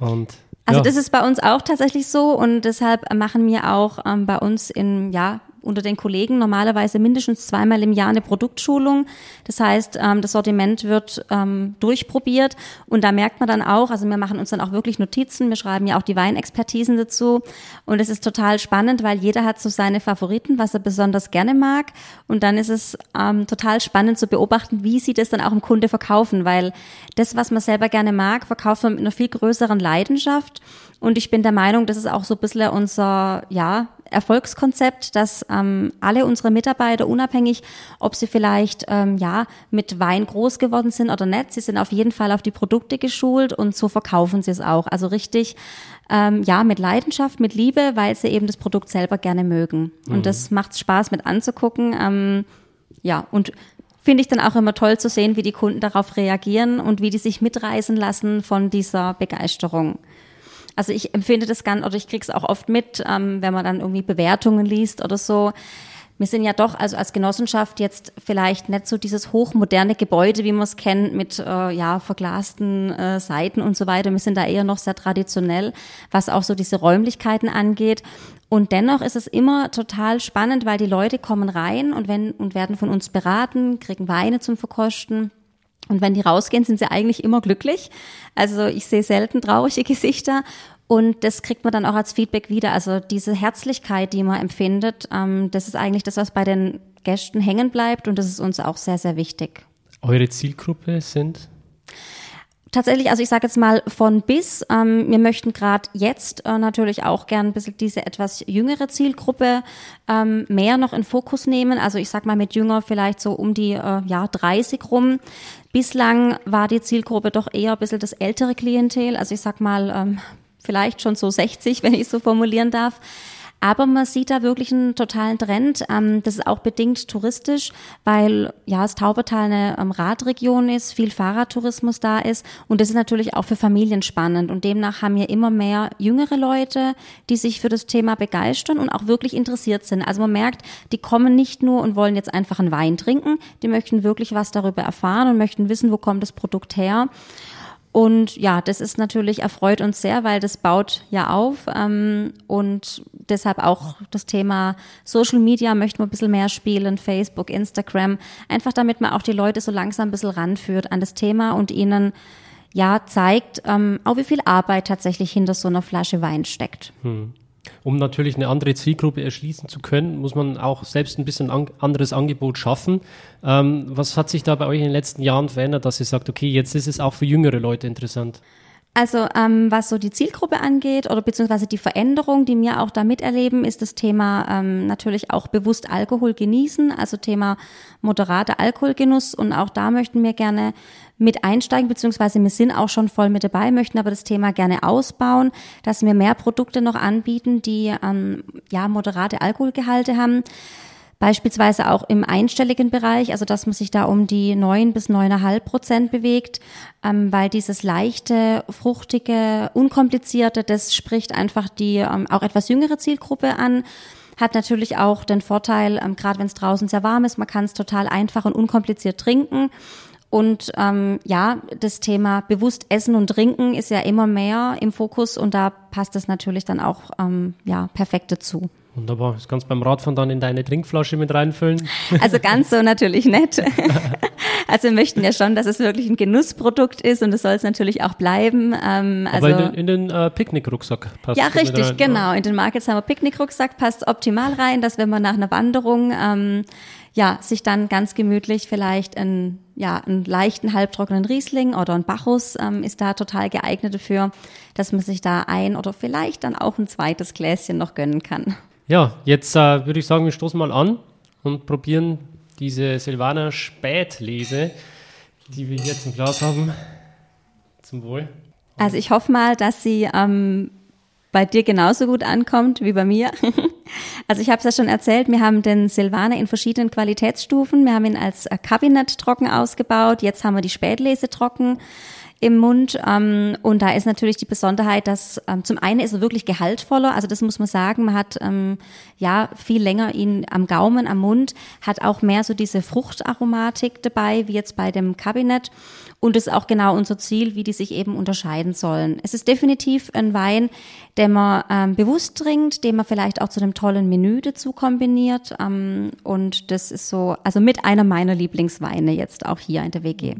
Und also ja. das ist bei uns auch tatsächlich so und deshalb machen wir auch ähm, bei uns in ja unter den Kollegen normalerweise mindestens zweimal im Jahr eine Produktschulung. Das heißt, ähm, das Sortiment wird ähm, durchprobiert. Und da merkt man dann auch, also wir machen uns dann auch wirklich Notizen, wir schreiben ja auch die Weinexpertisen dazu. Und es ist total spannend, weil jeder hat so seine Favoriten, was er besonders gerne mag. Und dann ist es ähm, total spannend zu beobachten, wie sie das dann auch im Kunde verkaufen, weil das, was man selber gerne mag, verkauft man mit einer viel größeren Leidenschaft und ich bin der Meinung, das ist auch so ein bisschen unser, ja, Erfolgskonzept, dass ähm, alle unsere Mitarbeiter, unabhängig, ob sie vielleicht ähm, ja mit Wein groß geworden sind oder nicht, sie sind auf jeden Fall auf die Produkte geschult und so verkaufen sie es auch. Also richtig, ähm, ja, mit Leidenschaft, mit Liebe, weil sie eben das Produkt selber gerne mögen. Mhm. Und das macht Spaß mit anzugucken. Ähm, ja, und finde ich dann auch immer toll zu sehen, wie die Kunden darauf reagieren und wie die sich mitreißen lassen von dieser Begeisterung. Also ich empfinde das ganz, oder ich kriege es auch oft mit, ähm, wenn man dann irgendwie Bewertungen liest oder so. Wir sind ja doch also als Genossenschaft jetzt vielleicht nicht so dieses hochmoderne Gebäude, wie man es kennt, mit äh, ja verglasten äh, Seiten und so weiter. Wir sind da eher noch sehr traditionell, was auch so diese Räumlichkeiten angeht. Und dennoch ist es immer total spannend, weil die Leute kommen rein und wenn und werden von uns beraten, kriegen Weine zum Verkosten. Und wenn die rausgehen, sind sie eigentlich immer glücklich. Also ich sehe selten traurige Gesichter. Und das kriegt man dann auch als Feedback wieder. Also diese Herzlichkeit, die man empfindet, ähm, das ist eigentlich das, was bei den Gästen hängen bleibt. Und das ist uns auch sehr, sehr wichtig. Eure Zielgruppe sind? Tatsächlich, also ich sage jetzt mal von bis. Ähm, wir möchten gerade jetzt äh, natürlich auch gern ein bisschen diese etwas jüngere Zielgruppe ähm, mehr noch in Fokus nehmen. Also ich sag mal mit jünger vielleicht so um die äh, ja 30 rum. Bislang war die Zielgruppe doch eher ein bisschen das ältere Klientel. Also ich sag mal ähm, vielleicht schon so 60, wenn ich so formulieren darf. Aber man sieht da wirklich einen totalen Trend. Ähm, das ist auch bedingt touristisch, weil ja das Taubertal eine ähm, Radregion ist, viel Fahrradtourismus da ist und das ist natürlich auch für Familien spannend. Und demnach haben wir immer mehr jüngere Leute, die sich für das Thema begeistern und auch wirklich interessiert sind. Also man merkt, die kommen nicht nur und wollen jetzt einfach einen Wein trinken, die möchten wirklich was darüber erfahren und möchten wissen, wo kommt das Produkt her. Und ja, das ist natürlich erfreut uns sehr, weil das baut ja auf ähm, und deshalb auch das Thema Social Media möchten wir ein bisschen mehr spielen, Facebook, Instagram, einfach damit man auch die Leute so langsam ein bisschen ranführt an das Thema und ihnen ja zeigt, ähm, auch wie viel Arbeit tatsächlich hinter so einer Flasche Wein steckt. Hm. Um natürlich eine andere Zielgruppe erschließen zu können, muss man auch selbst ein bisschen an, anderes Angebot schaffen. Ähm, was hat sich da bei euch in den letzten Jahren verändert, dass ihr sagt, okay, jetzt ist es auch für jüngere Leute interessant? Also ähm, was so die Zielgruppe angeht oder beziehungsweise die Veränderung, die wir auch da miterleben, ist das Thema ähm, natürlich auch bewusst Alkohol genießen, also Thema moderater Alkoholgenuss. Und auch da möchten wir gerne mit einsteigen, beziehungsweise wir sind auch schon voll mit dabei, möchten aber das Thema gerne ausbauen, dass wir mehr Produkte noch anbieten, die ähm, ja moderate Alkoholgehalte haben. Beispielsweise auch im einstelligen Bereich, also dass man sich da um die neun bis neuneinhalb Prozent bewegt, ähm, weil dieses leichte, fruchtige, unkomplizierte, das spricht einfach die ähm, auch etwas jüngere Zielgruppe an hat natürlich auch den Vorteil, ähm, gerade wenn es draußen sehr warm ist, man kann es total einfach und unkompliziert trinken. Und ähm, ja, das Thema bewusst Essen und Trinken ist ja immer mehr im Fokus und da passt es natürlich dann auch ähm, ja, perfekt dazu. Wunderbar. Das kannst du beim Radfahren dann in deine Trinkflasche mit reinfüllen. Also ganz so natürlich nicht. Also wir möchten ja schon, dass es wirklich ein Genussprodukt ist und es soll es natürlich auch bleiben. Ähm, Aber also, in den, in den äh, Picknickrucksack passt Ja, richtig, genau. In den Marketsheimer Picknickrucksack passt optimal rein, dass wenn man nach einer Wanderung ähm, ja, sich dann ganz gemütlich vielleicht einen, ja, einen leichten, halbtrockenen Riesling oder ein Bacchus ähm, ist da total geeignet dafür, dass man sich da ein oder vielleicht dann auch ein zweites Gläschen noch gönnen kann. Ja, jetzt äh, würde ich sagen, wir stoßen mal an und probieren diese Silvaner Spätlese, die wir hier zum Glas haben. Zum Wohl. Also ich hoffe mal, dass sie ähm, bei dir genauso gut ankommt wie bei mir. Also ich habe es ja schon erzählt, wir haben den Silvaner in verschiedenen Qualitätsstufen. Wir haben ihn als Kabinett trocken ausgebaut, jetzt haben wir die Spätlese trocken im Mund. Ähm, und da ist natürlich die Besonderheit, dass ähm, zum einen ist er wirklich gehaltvoller, also das muss man sagen, man hat ähm, ja viel länger ihn am Gaumen, am Mund, hat auch mehr so diese Fruchtaromatik dabei, wie jetzt bei dem Kabinett. Und das ist auch genau unser Ziel, wie die sich eben unterscheiden sollen. Es ist definitiv ein Wein, den man ähm, bewusst trinkt, den man vielleicht auch zu einem tollen Menü dazu kombiniert. Ähm, und das ist so, also mit einer meiner Lieblingsweine jetzt auch hier in der WG.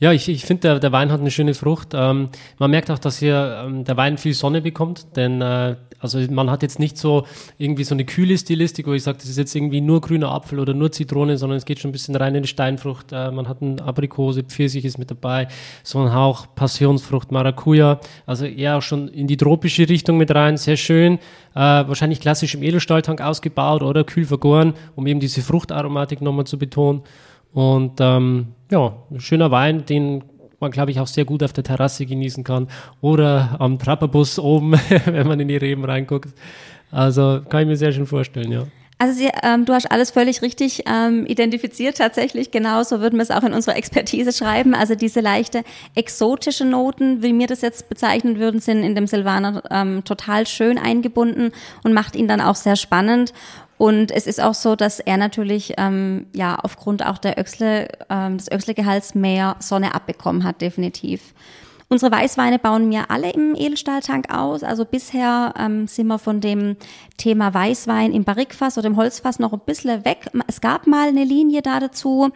Ja, ich, ich finde, der, der Wein hat eine schöne Frucht. Ähm, man merkt auch, dass hier ähm, der Wein viel Sonne bekommt, denn äh, also man hat jetzt nicht so irgendwie so eine kühle Stilistik, wo ich sage, das ist jetzt irgendwie nur grüner Apfel oder nur Zitrone, sondern es geht schon ein bisschen rein in die Steinfrucht. Äh, man hat eine Aprikose, Pfirsich ist mit dabei, so ein Hauch Passionsfrucht, Maracuja, also eher auch schon in die tropische Richtung mit rein, sehr schön. Äh, wahrscheinlich klassisch im Edelstahltank ausgebaut oder kühl vergoren, um eben diese Fruchtaromatik nochmal zu betonen. Und ähm, ja, schöner Wein, den man, glaube ich, auch sehr gut auf der Terrasse genießen kann oder am Trapperbus oben, wenn man in die Reben reinguckt. Also kann ich mir sehr schön vorstellen, ja. Also Sie, ähm, du hast alles völlig richtig ähm, identifiziert tatsächlich. Genauso würden wir es auch in unserer Expertise schreiben. Also diese leichte exotische Noten, wie wir das jetzt bezeichnen würden, sind in dem Silvaner ähm, total schön eingebunden und macht ihn dann auch sehr spannend. Und es ist auch so, dass er natürlich ähm, ja aufgrund auch der Öchsle, ähm, des Öchslegehalts mehr Sonne abbekommen hat, definitiv. Unsere Weißweine bauen wir alle im Edelstahltank aus. Also bisher ähm, sind wir von dem Thema Weißwein im Barrikfass oder im Holzfass noch ein bisschen weg. Es gab mal eine Linie da dazu,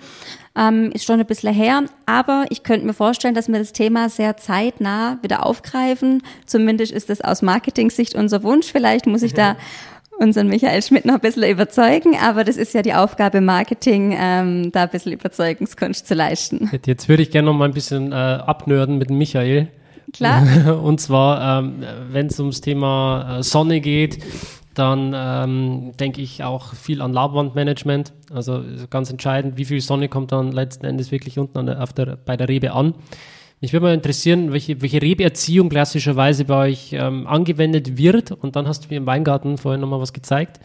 ähm, ist schon ein bisschen her. Aber ich könnte mir vorstellen, dass wir das Thema sehr zeitnah wieder aufgreifen. Zumindest ist das aus Marketing-Sicht unser Wunsch. Vielleicht muss ich da unseren Michael Schmidt noch ein bisschen überzeugen, aber das ist ja die Aufgabe Marketing, ähm, da ein bisschen Überzeugungskunst zu leisten. Jetzt würde ich gerne noch mal ein bisschen äh, abnörden mit Michael. Klar. Und zwar, ähm, wenn es ums Thema äh, Sonne geht, dann ähm, denke ich auch viel an Laubwandmanagement. Also ganz entscheidend, wie viel Sonne kommt dann letzten Endes wirklich unten der, der, bei der Rebe an. Mich würde mal interessieren, welche, welche Rebeerziehung klassischerweise bei euch ähm, angewendet wird. Und dann hast du mir im Weingarten vorhin nochmal was gezeigt,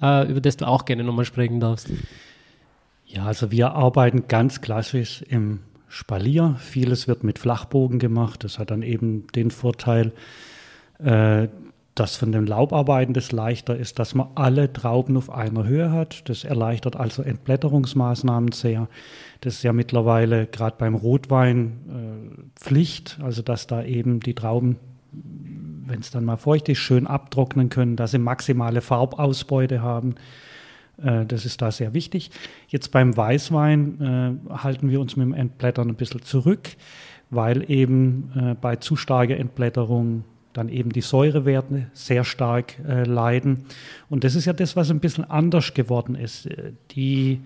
äh, über das du auch gerne nochmal sprechen darfst. Ja, also wir arbeiten ganz klassisch im Spalier. Vieles wird mit Flachbogen gemacht. Das hat dann eben den Vorteil, äh, dass von den Laubarbeiten das leichter ist, dass man alle Trauben auf einer Höhe hat. Das erleichtert also Entblätterungsmaßnahmen sehr. Das ist ja mittlerweile gerade beim Rotwein äh, Pflicht, also dass da eben die Trauben, wenn es dann mal feucht ist, schön abtrocknen können, dass sie maximale Farbausbeute haben. Äh, das ist da sehr wichtig. Jetzt beim Weißwein äh, halten wir uns mit dem Entblättern ein bisschen zurück, weil eben äh, bei zu starker Entblätterung dann eben die Säurewerte sehr stark äh, leiden. Und das ist ja das, was ein bisschen anders geworden ist. Äh, die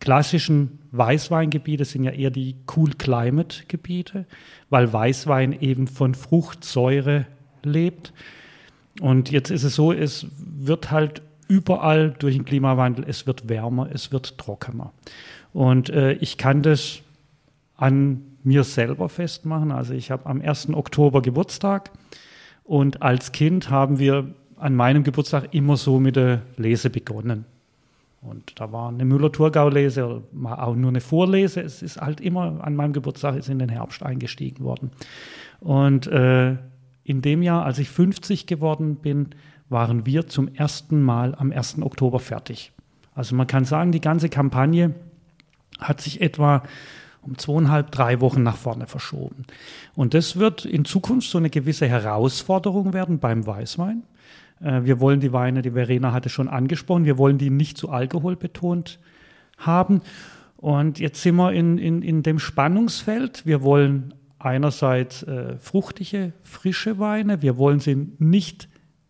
klassischen Weißweingebiete sind ja eher die Cool Climate Gebiete, weil Weißwein eben von Fruchtsäure lebt. Und jetzt ist es so, es wird halt überall durch den Klimawandel, es wird wärmer, es wird trockener. Und äh, ich kann das an mir selber festmachen. Also ich habe am 1. Oktober Geburtstag und als Kind haben wir an meinem Geburtstag immer so mit der Lese begonnen. Und da war eine Müller-Thurgau-Lese oder auch nur eine Vorlese. Es ist halt immer an meinem Geburtstag ist in den Herbst eingestiegen worden. Und äh, in dem Jahr, als ich 50 geworden bin, waren wir zum ersten Mal am 1. Oktober fertig. Also man kann sagen, die ganze Kampagne hat sich etwa um zweieinhalb, drei Wochen nach vorne verschoben. Und das wird in Zukunft so eine gewisse Herausforderung werden beim Weißwein. Äh, wir wollen die Weine, die Verena hatte schon angesprochen, wir wollen die nicht zu Alkohol betont haben. Und jetzt sind wir in, in, in dem Spannungsfeld. Wir wollen einerseits äh, fruchtige, frische Weine, wir wollen sie nicht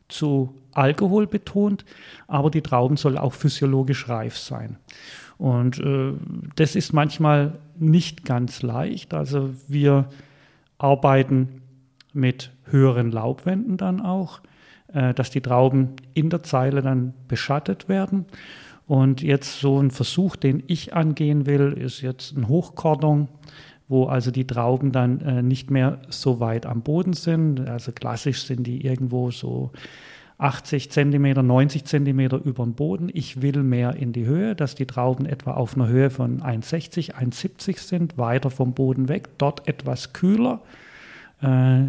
zu Alkohol betont, aber die Trauben sollen auch physiologisch reif sein. Und äh, das ist manchmal nicht ganz leicht. Also wir arbeiten mit höheren Laubwänden dann auch, äh, dass die Trauben in der Zeile dann beschattet werden. Und jetzt so ein Versuch, den ich angehen will, ist jetzt ein Hochkordon, wo also die Trauben dann äh, nicht mehr so weit am Boden sind. Also klassisch sind die irgendwo so 80 Zentimeter, 90 Zentimeter über dem Boden. Ich will mehr in die Höhe, dass die Trauben etwa auf einer Höhe von 1,60, 1,70 sind, weiter vom Boden weg, dort etwas kühler. Äh,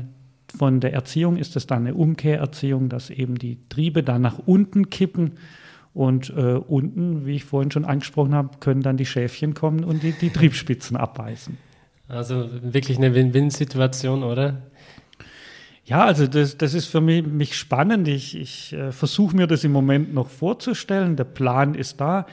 von der Erziehung ist es dann eine Umkehrerziehung, dass eben die Triebe dann nach unten kippen und äh, unten, wie ich vorhin schon angesprochen habe, können dann die Schäfchen kommen und die, die Triebspitzen abbeißen. Also wirklich eine Win-Win-Situation, oder? Ja, also das, das ist für mich, mich spannend. Ich, ich äh, versuche mir das im Moment noch vorzustellen. Der Plan ist da.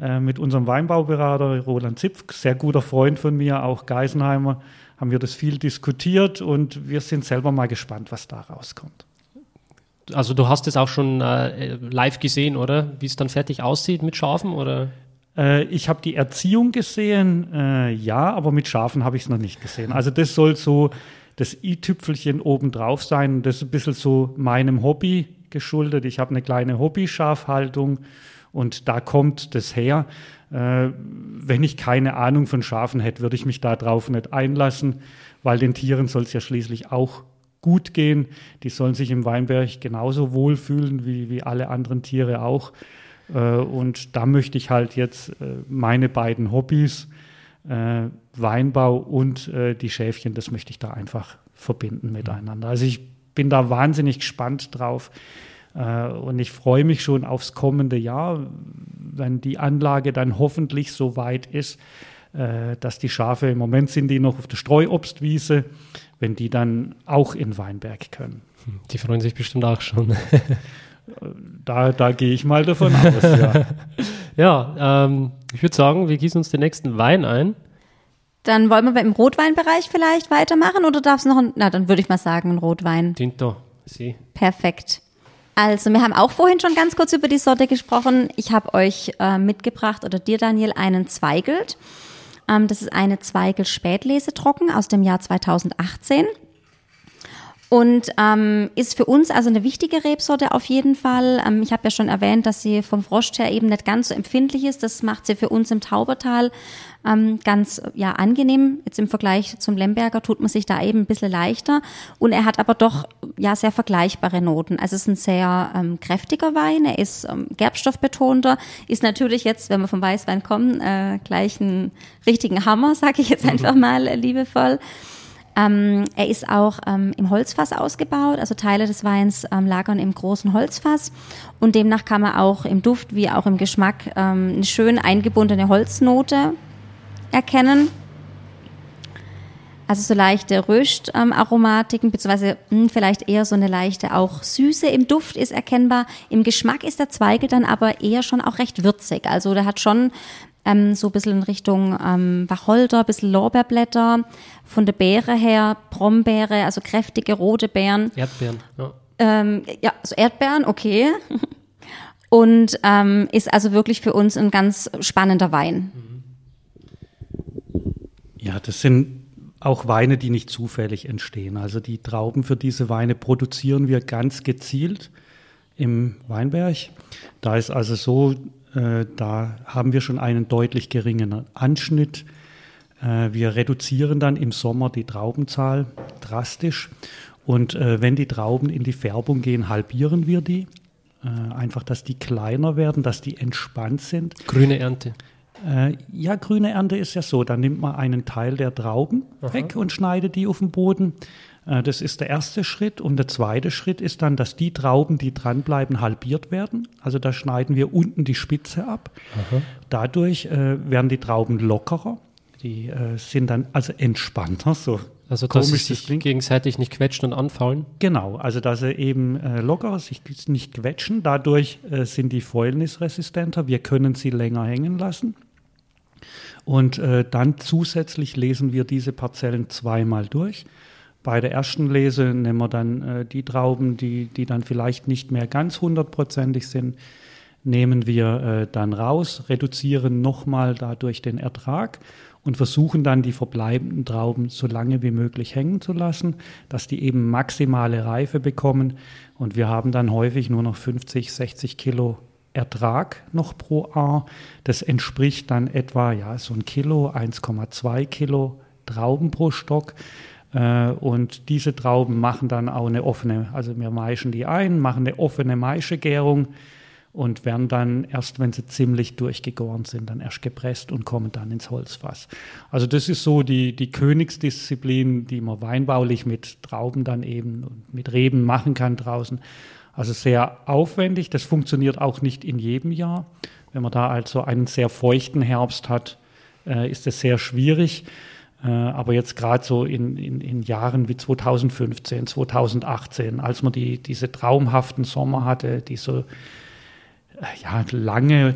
äh, mit unserem Weinbauberater Roland Zipf, sehr guter Freund von mir, auch Geisenheimer, haben wir das viel diskutiert und wir sind selber mal gespannt, was da rauskommt. Also du hast es auch schon äh, live gesehen, oder? Wie es dann fertig aussieht mit Schafen, oder? Äh, ich habe die Erziehung gesehen, äh, ja, aber mit Schafen habe ich es noch nicht gesehen. Also das soll so das i-Tüpfelchen obendrauf sein. Das ist ein bisschen so meinem Hobby geschuldet. Ich habe eine kleine Hobby-Schafhaltung und da kommt das her. Äh, wenn ich keine Ahnung von Schafen hätte, würde ich mich darauf nicht einlassen, weil den Tieren soll es ja schließlich auch gut gehen. Die sollen sich im Weinberg genauso wohlfühlen wie, wie alle anderen Tiere auch. Äh, und da möchte ich halt jetzt äh, meine beiden Hobbys, äh, Weinbau und die Schäfchen, das möchte ich da einfach verbinden miteinander. Also ich bin da wahnsinnig gespannt drauf. Und ich freue mich schon aufs kommende Jahr, wenn die Anlage dann hoffentlich so weit ist, dass die Schafe, im Moment sind die noch auf der Streuobstwiese, wenn die dann auch in Weinberg können. Die freuen sich bestimmt auch schon. Da, da gehe ich mal davon aus, ja. ja, ähm, ich würde sagen, wir gießen uns den nächsten Wein ein. Dann wollen wir im Rotweinbereich vielleicht weitermachen oder darf es noch ein, na dann würde ich mal sagen, ein Rotwein. Tinto, sie. Perfekt. Also, wir haben auch vorhin schon ganz kurz über die Sorte gesprochen. Ich habe euch äh, mitgebracht, oder dir, Daniel, einen Zweigelt. Ähm, das ist eine Zweigelt Spätlese trocken aus dem Jahr 2018. Und ähm, ist für uns also eine wichtige Rebsorte auf jeden Fall. Ähm, ich habe ja schon erwähnt, dass sie vom Frost her eben nicht ganz so empfindlich ist. Das macht sie für uns im Taubertal ähm, ganz ja angenehm. Jetzt im Vergleich zum Lemberger tut man sich da eben ein bisschen leichter. Und er hat aber doch ja sehr vergleichbare Noten. Also es ist ein sehr ähm, kräftiger Wein. Er ist ähm, gerbstoffbetonter. Ist natürlich jetzt, wenn wir vom Weißwein kommen, äh, gleich einen richtigen Hammer, sage ich jetzt einfach mal äh, liebevoll. Ähm, er ist auch ähm, im Holzfass ausgebaut, also Teile des Weins ähm, lagern im großen Holzfass und demnach kann man auch im Duft wie auch im Geschmack ähm, eine schön eingebundene Holznote erkennen. Also so leichte Röstaromatiken, beziehungsweise mh, hm, vielleicht eher so eine leichte auch Süße im Duft ist erkennbar. Im Geschmack ist der Zweige dann aber eher schon auch recht würzig. Also der hat schon ähm, so ein bisschen in Richtung ähm, Wacholder, ein bisschen Lorbeerblätter, von der Beere her Brombeere, also kräftige rote Beeren. Erdbeeren, ja. Ähm, ja, also Erdbeeren, okay. Und ähm, ist also wirklich für uns ein ganz spannender Wein. Ja, das sind auch Weine, die nicht zufällig entstehen. Also die Trauben für diese Weine produzieren wir ganz gezielt im Weinberg. Da ist also so, äh, da haben wir schon einen deutlich geringeren Anschnitt. Äh, wir reduzieren dann im Sommer die Traubenzahl drastisch. Und äh, wenn die Trauben in die Färbung gehen, halbieren wir die. einfach, dass die kleiner werden, dass die entspannt sind. Grüne Ernte. ja, grüne Ernte ist ja so. Dann nimmt man einen Teil der Trauben Aha. weg und schneidet die auf den Boden. Äh, das ist der erste Schritt. Und der zweite Schritt ist dann, dass die Trauben, die dranbleiben, halbiert werden. Also da schneiden wir unten die Spitze ab. Aha. Dadurch äh, werden die Trauben lockerer. Die äh, sind dann also entspannter, so also dass sie sich das gegenseitig nicht quetschen und anfallen? Genau, also dass sie eben äh, locker sich nicht quetschen. Dadurch äh, sind die fäulnisresistenter. Wir können sie länger hängen lassen. Und äh, dann zusätzlich lesen wir diese Parzellen zweimal durch. Bei der ersten Lese nehmen wir dann äh, die Trauben, die, die dann vielleicht nicht mehr ganz hundertprozentig sind, nehmen wir äh, dann raus, reduzieren nochmal dadurch den Ertrag und versuchen dann die verbleibenden Trauben so lange wie möglich hängen zu lassen, dass die eben maximale Reife bekommen. Und wir haben dann häufig nur noch 50, 60 Kilo Ertrag noch pro A. Das entspricht dann etwa ja, so ein Kilo, 1,2 Kilo Trauben pro Stock. Äh, und diese Trauben machen dann auch eine offene, also wir maischen die ein, machen eine offene Maischegärung und werden dann erst, wenn sie ziemlich durchgegoren sind, dann erst gepresst und kommen dann ins Holzfass. Also das ist so die, die Königsdisziplin, die man weinbaulich mit Trauben dann eben und mit Reben machen kann draußen. Also sehr aufwendig. Das funktioniert auch nicht in jedem Jahr. Wenn man da also einen sehr feuchten Herbst hat, äh, ist es sehr schwierig. Äh, aber jetzt gerade so in, in, in, Jahren wie 2015, 2018, als man die, diese traumhaften Sommer hatte, die so ja, lange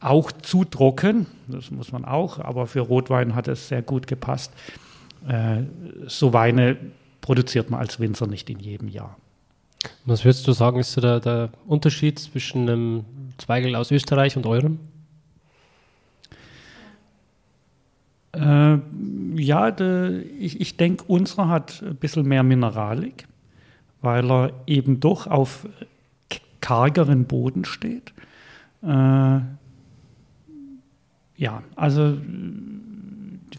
auch zu trocken, das muss man auch, aber für Rotwein hat es sehr gut gepasst. Äh, so Weine produziert man als Winzer nicht in jedem Jahr. Was würdest du sagen, ist so der, der Unterschied zwischen einem Zweigel aus Österreich und eurem? Äh, ja, de, ich, ich denke, unserer hat ein bisschen mehr Mineralik, weil er eben doch auf kargeren Boden steht. Äh, ja, also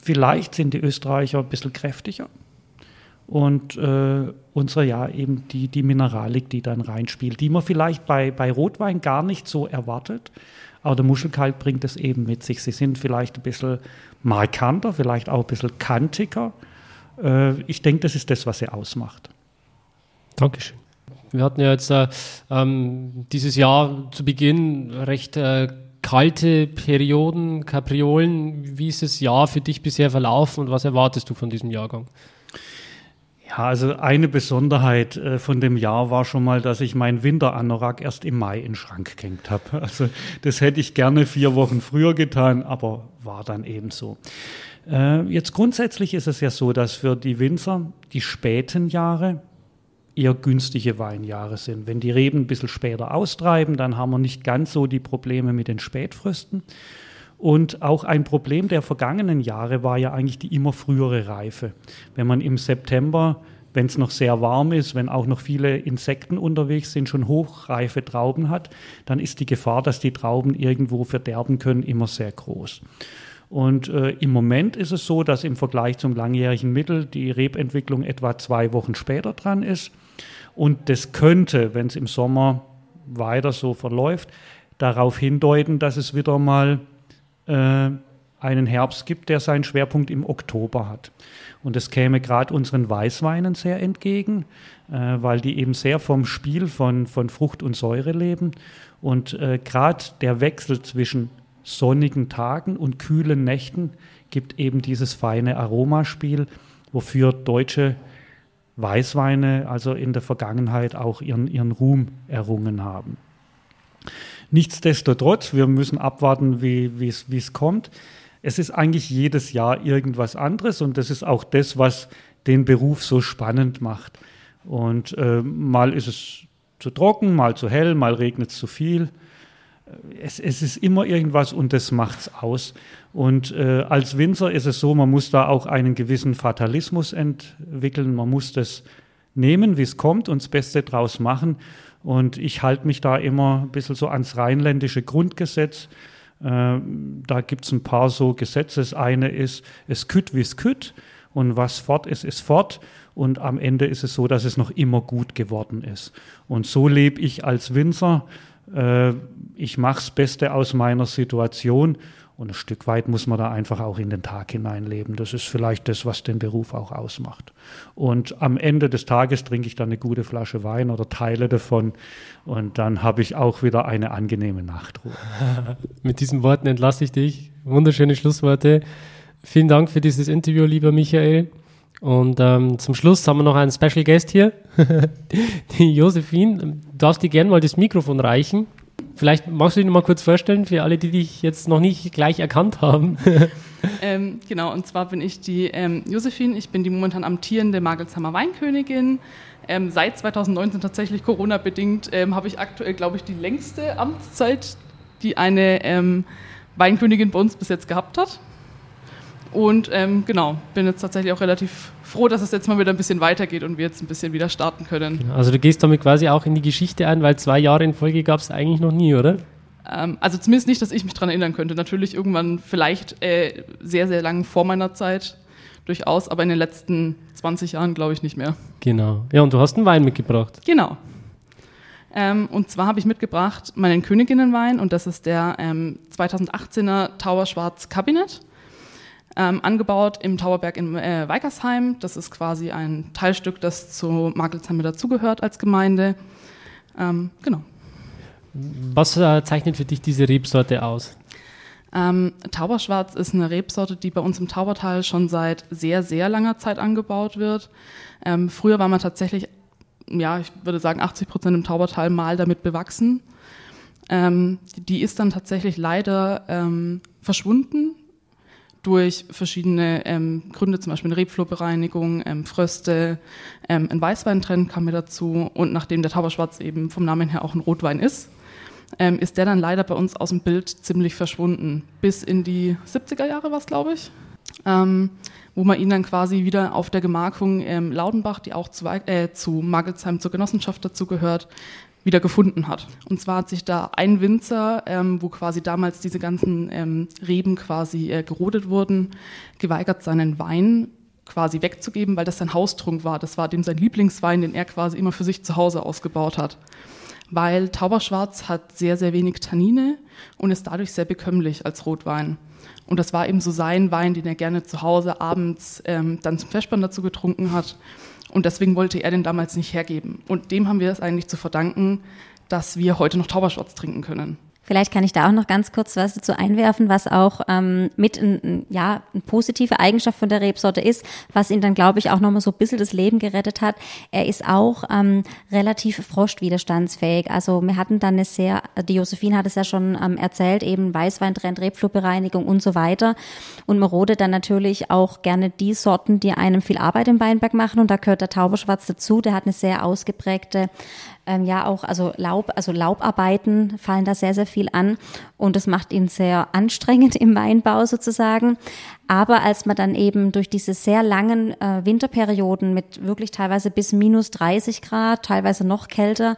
vielleicht sind die Österreicher ein bisschen kräftiger und äh, unsere ja eben die, die Mineralik, die dann reinspielt, die man vielleicht bei, bei Rotwein gar nicht so erwartet. Aber der Muschelkalk bringt es eben mit sich. Sie sind vielleicht ein bisschen markanter, vielleicht auch ein bisschen kantiger. Äh, ich denke, das ist das, was sie ausmacht. Dankeschön. Wir hatten ja jetzt äh, ähm, dieses Jahr zu Beginn recht äh, kalte Perioden, Kapriolen. Wie ist das Jahr für dich bisher verlaufen und was erwartest du von diesem Jahrgang? Ja, also eine Besonderheit äh, von dem Jahr war schon mal, dass ich meinen Winteranorak erst im Mai in den Schrank gehängt habe. Also das hätte ich gerne vier Wochen früher getan, aber war dann eben so. Äh, jetzt grundsätzlich ist es ja so, dass für die Winzer die späten Jahre eher günstige Weinjahre sind. Wenn die Reben ein bisschen später austreiben, dann haben wir nicht ganz so die Probleme mit den Spätfrüsten. Und auch ein Problem der vergangenen Jahre war ja eigentlich die immer frühere Reife. Wenn man im September, wenn es noch sehr warm ist, wenn auch noch viele Insekten unterwegs sind, schon hochreife Trauben hat, dann ist die Gefahr, dass die Trauben irgendwo verderben können, immer sehr groß. Und äh, im Moment ist es so, dass im Vergleich zum langjährigen Mittel die Rebentwicklung etwa zwei Wochen später dran ist. Und das könnte, wenn es im Sommer weiter so verläuft, darauf hindeuten, dass es wieder mal äh, einen Herbst gibt, der seinen Schwerpunkt im Oktober hat. Und das käme gerade unseren Weißweinen sehr entgegen, äh, weil die eben sehr vom Spiel von, von Frucht und Säure leben. Und äh, gerade der Wechsel zwischen sonnigen Tagen und kühlen Nächten gibt eben dieses feine Aromaspiel, wofür deutsche Weißweine also in der Vergangenheit auch ihren, ihren Ruhm errungen haben. Nichtsdestotrotz, wir müssen abwarten, wie es kommt. Es ist eigentlich jedes Jahr irgendwas anderes und das ist auch das, was den Beruf so spannend macht. Und äh, mal ist es zu trocken, mal zu hell, mal regnet es zu viel. Es, es, ist immer irgendwas und das macht es aus. Und äh, als Winzer ist es so, man muss da auch einen gewissen Fatalismus entwickeln. Man muss das nehmen, wie es kommt und das Beste draus machen. Und ich halte mich da immer ein bisschen so ans rheinländische Grundgesetz. Äh, da es ein paar so Gesetze. Das eine ist, es kütt wie es kütt und was fort ist, ist fort. Und am Ende ist es so, dass es noch immer gut geworden ist. Und so lebe ich als Winzer. Äh, ich mache das Beste aus meiner Situation und ein Stück weit muss man da einfach auch in den Tag hineinleben. Das ist vielleicht das, was den Beruf auch ausmacht. Und am Ende des Tages trinke ich dann eine gute Flasche Wein oder Teile davon und dann habe ich auch wieder eine angenehme Nachtruhe. Mit diesen Worten entlasse ich dich. Wunderschöne Schlussworte. Vielen Dank für dieses Interview, lieber Michael. Und ähm, zum Schluss haben wir noch einen Special Guest hier, die Josephine. Du darfst dir gerne mal das Mikrofon reichen. Vielleicht magst du dich noch mal kurz vorstellen für alle, die dich jetzt noch nicht gleich erkannt haben. ähm, genau, und zwar bin ich die ähm, Josephine. Ich bin die momentan amtierende Magelsheimer Weinkönigin. Ähm, seit 2019 tatsächlich Corona-bedingt ähm, habe ich aktuell, glaube ich, die längste Amtszeit, die eine ähm, Weinkönigin bei uns bis jetzt gehabt hat. Und ähm, genau, bin jetzt tatsächlich auch relativ froh, dass es jetzt mal wieder ein bisschen weitergeht und wir jetzt ein bisschen wieder starten können. Genau, also du gehst damit quasi auch in die Geschichte ein, weil zwei Jahre in Folge gab es eigentlich noch nie, oder? Ähm, also zumindest nicht, dass ich mich daran erinnern könnte. Natürlich irgendwann vielleicht äh, sehr, sehr lang vor meiner Zeit durchaus, aber in den letzten 20 Jahren glaube ich nicht mehr. Genau. Ja, und du hast einen Wein mitgebracht. Genau. Ähm, und zwar habe ich mitgebracht meinen Königinnenwein und das ist der ähm, 2018er Tower Schwarz Kabinett ähm, angebaut im Tauberberg in äh, Weikersheim. Das ist quasi ein Teilstück, das zu Markelsheim dazugehört als Gemeinde. Ähm, genau. Was äh, zeichnet für dich diese Rebsorte aus? Ähm, Tauberschwarz ist eine Rebsorte, die bei uns im Taubertal schon seit sehr, sehr langer Zeit angebaut wird. Ähm, früher war man tatsächlich, ja, ich würde sagen, 80 Prozent im Taubertal mal damit bewachsen. Ähm, die ist dann tatsächlich leider ähm, verschwunden durch verschiedene ähm, Gründe, zum Beispiel eine Rebflurbereinigung, ähm, Fröste, ähm, ein Weißweintrend kam mir dazu und nachdem der Tauberschwarz eben vom Namen her auch ein Rotwein ist, ähm, ist der dann leider bei uns aus dem Bild ziemlich verschwunden. Bis in die 70er Jahre war es, glaube ich, ähm, wo man ihn dann quasi wieder auf der Gemarkung ähm, Laudenbach, die auch zu, äh, zu Magelsheim zur Genossenschaft dazugehört, wieder gefunden hat. Und zwar hat sich da ein Winzer, ähm, wo quasi damals diese ganzen ähm, Reben quasi äh, gerodet wurden, geweigert, seinen Wein quasi wegzugeben, weil das sein Haustrunk war. Das war dem sein Lieblingswein, den er quasi immer für sich zu Hause ausgebaut hat. Weil Tauberschwarz hat sehr, sehr wenig Tannine und ist dadurch sehr bekömmlich als Rotwein. Und das war eben so sein Wein, den er gerne zu Hause abends ähm, dann zum Festspann dazu getrunken hat. Und deswegen wollte er den damals nicht hergeben. Und dem haben wir es eigentlich zu verdanken, dass wir heute noch Tauberschwarz trinken können. Vielleicht kann ich da auch noch ganz kurz was dazu einwerfen, was auch ähm, mit ein, ja, eine positive Eigenschaft von der Rebsorte ist, was ihn dann, glaube ich, auch nochmal so ein bisschen das Leben gerettet hat. Er ist auch ähm, relativ frostwiderstandsfähig. Also wir hatten dann eine sehr, die Josephine hat es ja schon ähm, erzählt, eben Weißweintrend, Rebflurbereinigung und so weiter. Und man rodet dann natürlich auch gerne die Sorten, die einem viel Arbeit im Weinberg machen. Und da gehört der Tauberschwarz dazu. Der hat eine sehr ausgeprägte ähm, ja auch, also Laub, also Laubarbeiten fallen da sehr, sehr viel an und das macht ihn sehr anstrengend im Weinbau sozusagen. Aber als man dann eben durch diese sehr langen äh, Winterperioden mit wirklich teilweise bis minus 30 Grad, teilweise noch kälter,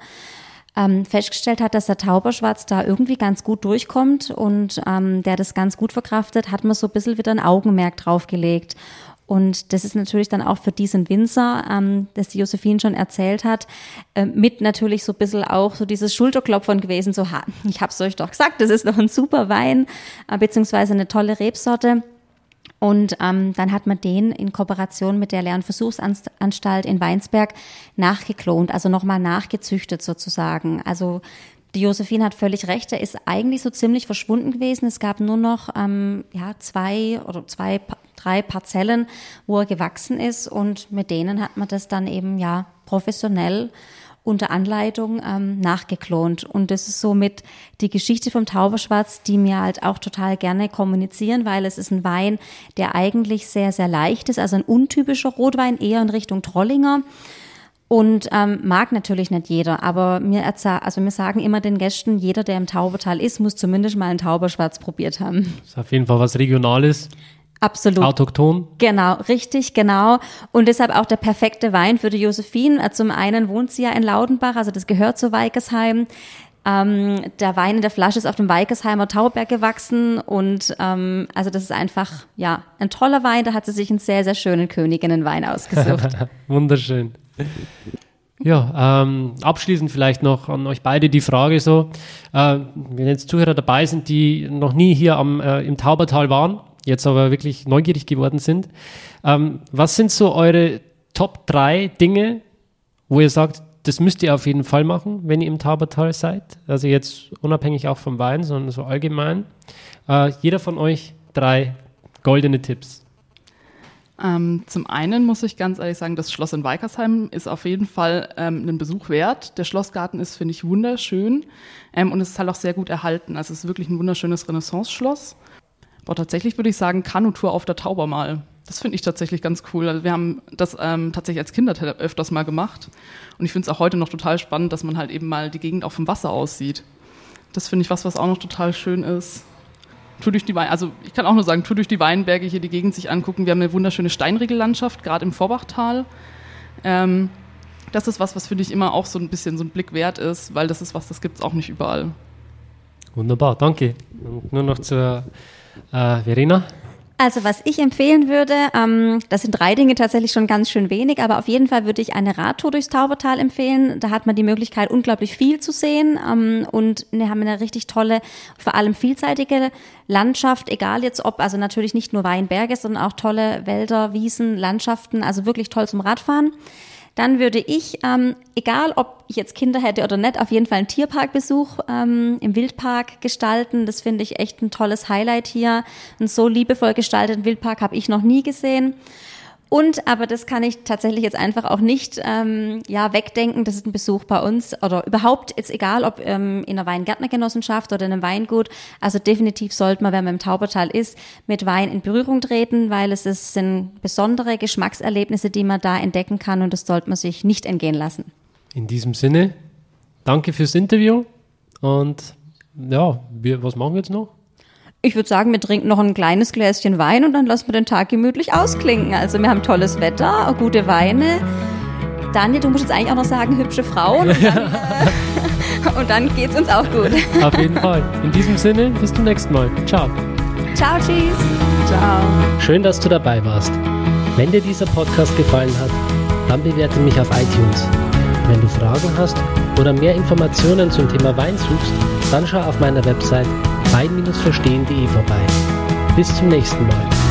ähm, festgestellt hat, dass der Tauberschwarz da irgendwie ganz gut durchkommt und ähm, der das ganz gut verkraftet, hat man so ein bisschen wieder ein Augenmerk draufgelegt. Und das ist natürlich dann auch für diesen Winzer, ähm, das die Josephine schon erzählt hat, äh, mit natürlich so ein bisschen auch so dieses Schulterklopfern gewesen, so, ha, ich hab's euch doch gesagt, das ist doch ein super Wein, äh, beziehungsweise eine tolle Rebsorte. Und ähm, dann hat man den in Kooperation mit der Lernversuchsanstalt in Weinsberg nachgeklont, also nochmal nachgezüchtet sozusagen. Also die Josephine hat völlig recht, er ist eigentlich so ziemlich verschwunden gewesen. Es gab nur noch ähm, ja, zwei oder zwei, drei Parzellen, wo er gewachsen ist und mit denen hat man das dann eben ja professionell unter Anleitung ähm, nachgeklont. Und das ist somit die Geschichte vom Tauberschwarz, die mir halt auch total gerne kommunizieren, weil es ist ein Wein, der eigentlich sehr, sehr leicht ist, also ein untypischer Rotwein, eher in Richtung Trollinger. Und ähm, mag natürlich nicht jeder, aber mir, also wir sagen immer den Gästen, jeder, der im Taubertal ist, muss zumindest mal einen Tauberschwarz probiert haben. Das ist auf jeden Fall was Regionales. Absolut. Autochton. Genau, richtig, genau. Und deshalb auch der perfekte Wein für die Josephine. Äh, zum einen wohnt sie ja in Laudenbach, also das gehört zu Weikersheim. Ähm, der Wein in der Flasche ist auf dem Weikesheimer Tauberg gewachsen und ähm, also das ist einfach ja ein toller Wein. Da hat sie sich einen sehr sehr schönen Königinnenwein ausgesucht. Wunderschön. Ja, ähm, abschließend vielleicht noch an euch beide die Frage so, äh, wenn jetzt Zuhörer dabei sind, die noch nie hier am, äh, im Taubertal waren, jetzt aber wirklich neugierig geworden sind, ähm, was sind so eure Top 3 Dinge, wo ihr sagt, das müsst ihr auf jeden Fall machen, wenn ihr im Taubertal seid? Also jetzt unabhängig auch vom Wein, sondern so allgemein. Äh, jeder von euch drei goldene Tipps. Ähm, zum einen muss ich ganz ehrlich sagen, das Schloss in Weikersheim ist auf jeden Fall ähm, einen Besuch wert. Der Schlossgarten ist, finde ich, wunderschön ähm, und es ist halt auch sehr gut erhalten. Also es ist wirklich ein wunderschönes Renaissance-Schloss. Aber tatsächlich würde ich sagen, Kanutour auf der Tauber mal. Das finde ich tatsächlich ganz cool. Also wir haben das ähm, tatsächlich als Kinder öfters mal gemacht und ich finde es auch heute noch total spannend, dass man halt eben mal die Gegend auf dem Wasser aussieht. Das finde ich was, was auch noch total schön ist. Tour durch die Wein, also ich kann auch nur sagen, Tour durch die Weinberge, hier die Gegend sich angucken. Wir haben eine wunderschöne Steinriegellandschaft, gerade im Vorbachtal. Ähm, das ist was, was finde ich immer auch so ein bisschen so ein Blick wert ist, weil das ist was, das gibt es auch nicht überall. Wunderbar, danke. Und nur noch zur äh, Verena. Also was ich empfehlen würde, ähm, das sind drei Dinge tatsächlich schon ganz schön wenig, aber auf jeden Fall würde ich eine Radtour durchs Taubertal empfehlen. Da hat man die Möglichkeit, unglaublich viel zu sehen ähm, und wir haben eine richtig tolle, vor allem vielseitige Landschaft, egal jetzt ob, also natürlich nicht nur Weinberge, sondern auch tolle Wälder, Wiesen, Landschaften, also wirklich toll zum Radfahren dann würde ich, ähm, egal ob ich jetzt Kinder hätte oder nicht, auf jeden Fall einen Tierparkbesuch ähm, im Wildpark gestalten. Das finde ich echt ein tolles Highlight hier. Einen so liebevoll gestalteten Wildpark habe ich noch nie gesehen. Und, aber das kann ich tatsächlich jetzt einfach auch nicht ähm, ja, wegdenken, das ist ein Besuch bei uns oder überhaupt, jetzt egal ob ähm, in einer Weingärtnergenossenschaft oder in einem Weingut, also definitiv sollte man, wenn man im Taubertal ist, mit Wein in Berührung treten, weil es ist, sind besondere Geschmackserlebnisse, die man da entdecken kann und das sollte man sich nicht entgehen lassen. In diesem Sinne, danke fürs Interview und ja, wir, was machen wir jetzt noch? Ich würde sagen, wir trinken noch ein kleines Gläschen Wein und dann lassen wir den Tag gemütlich ausklinken. Also wir haben tolles Wetter, gute Weine. Daniel, du musst jetzt eigentlich auch noch sagen, hübsche Frauen. Und dann, äh, und dann geht's uns auch gut. Auf jeden Fall. In diesem Sinne, bis zum nächsten Mal. Ciao. Ciao, tschüss. Ciao. Schön, dass du dabei warst. Wenn dir dieser Podcast gefallen hat, dann bewerte mich auf iTunes. Wenn du Fragen hast oder mehr Informationen zum Thema Wein suchst, dann schau auf meiner Website wein-verstehen.de vorbei. Bis zum nächsten Mal.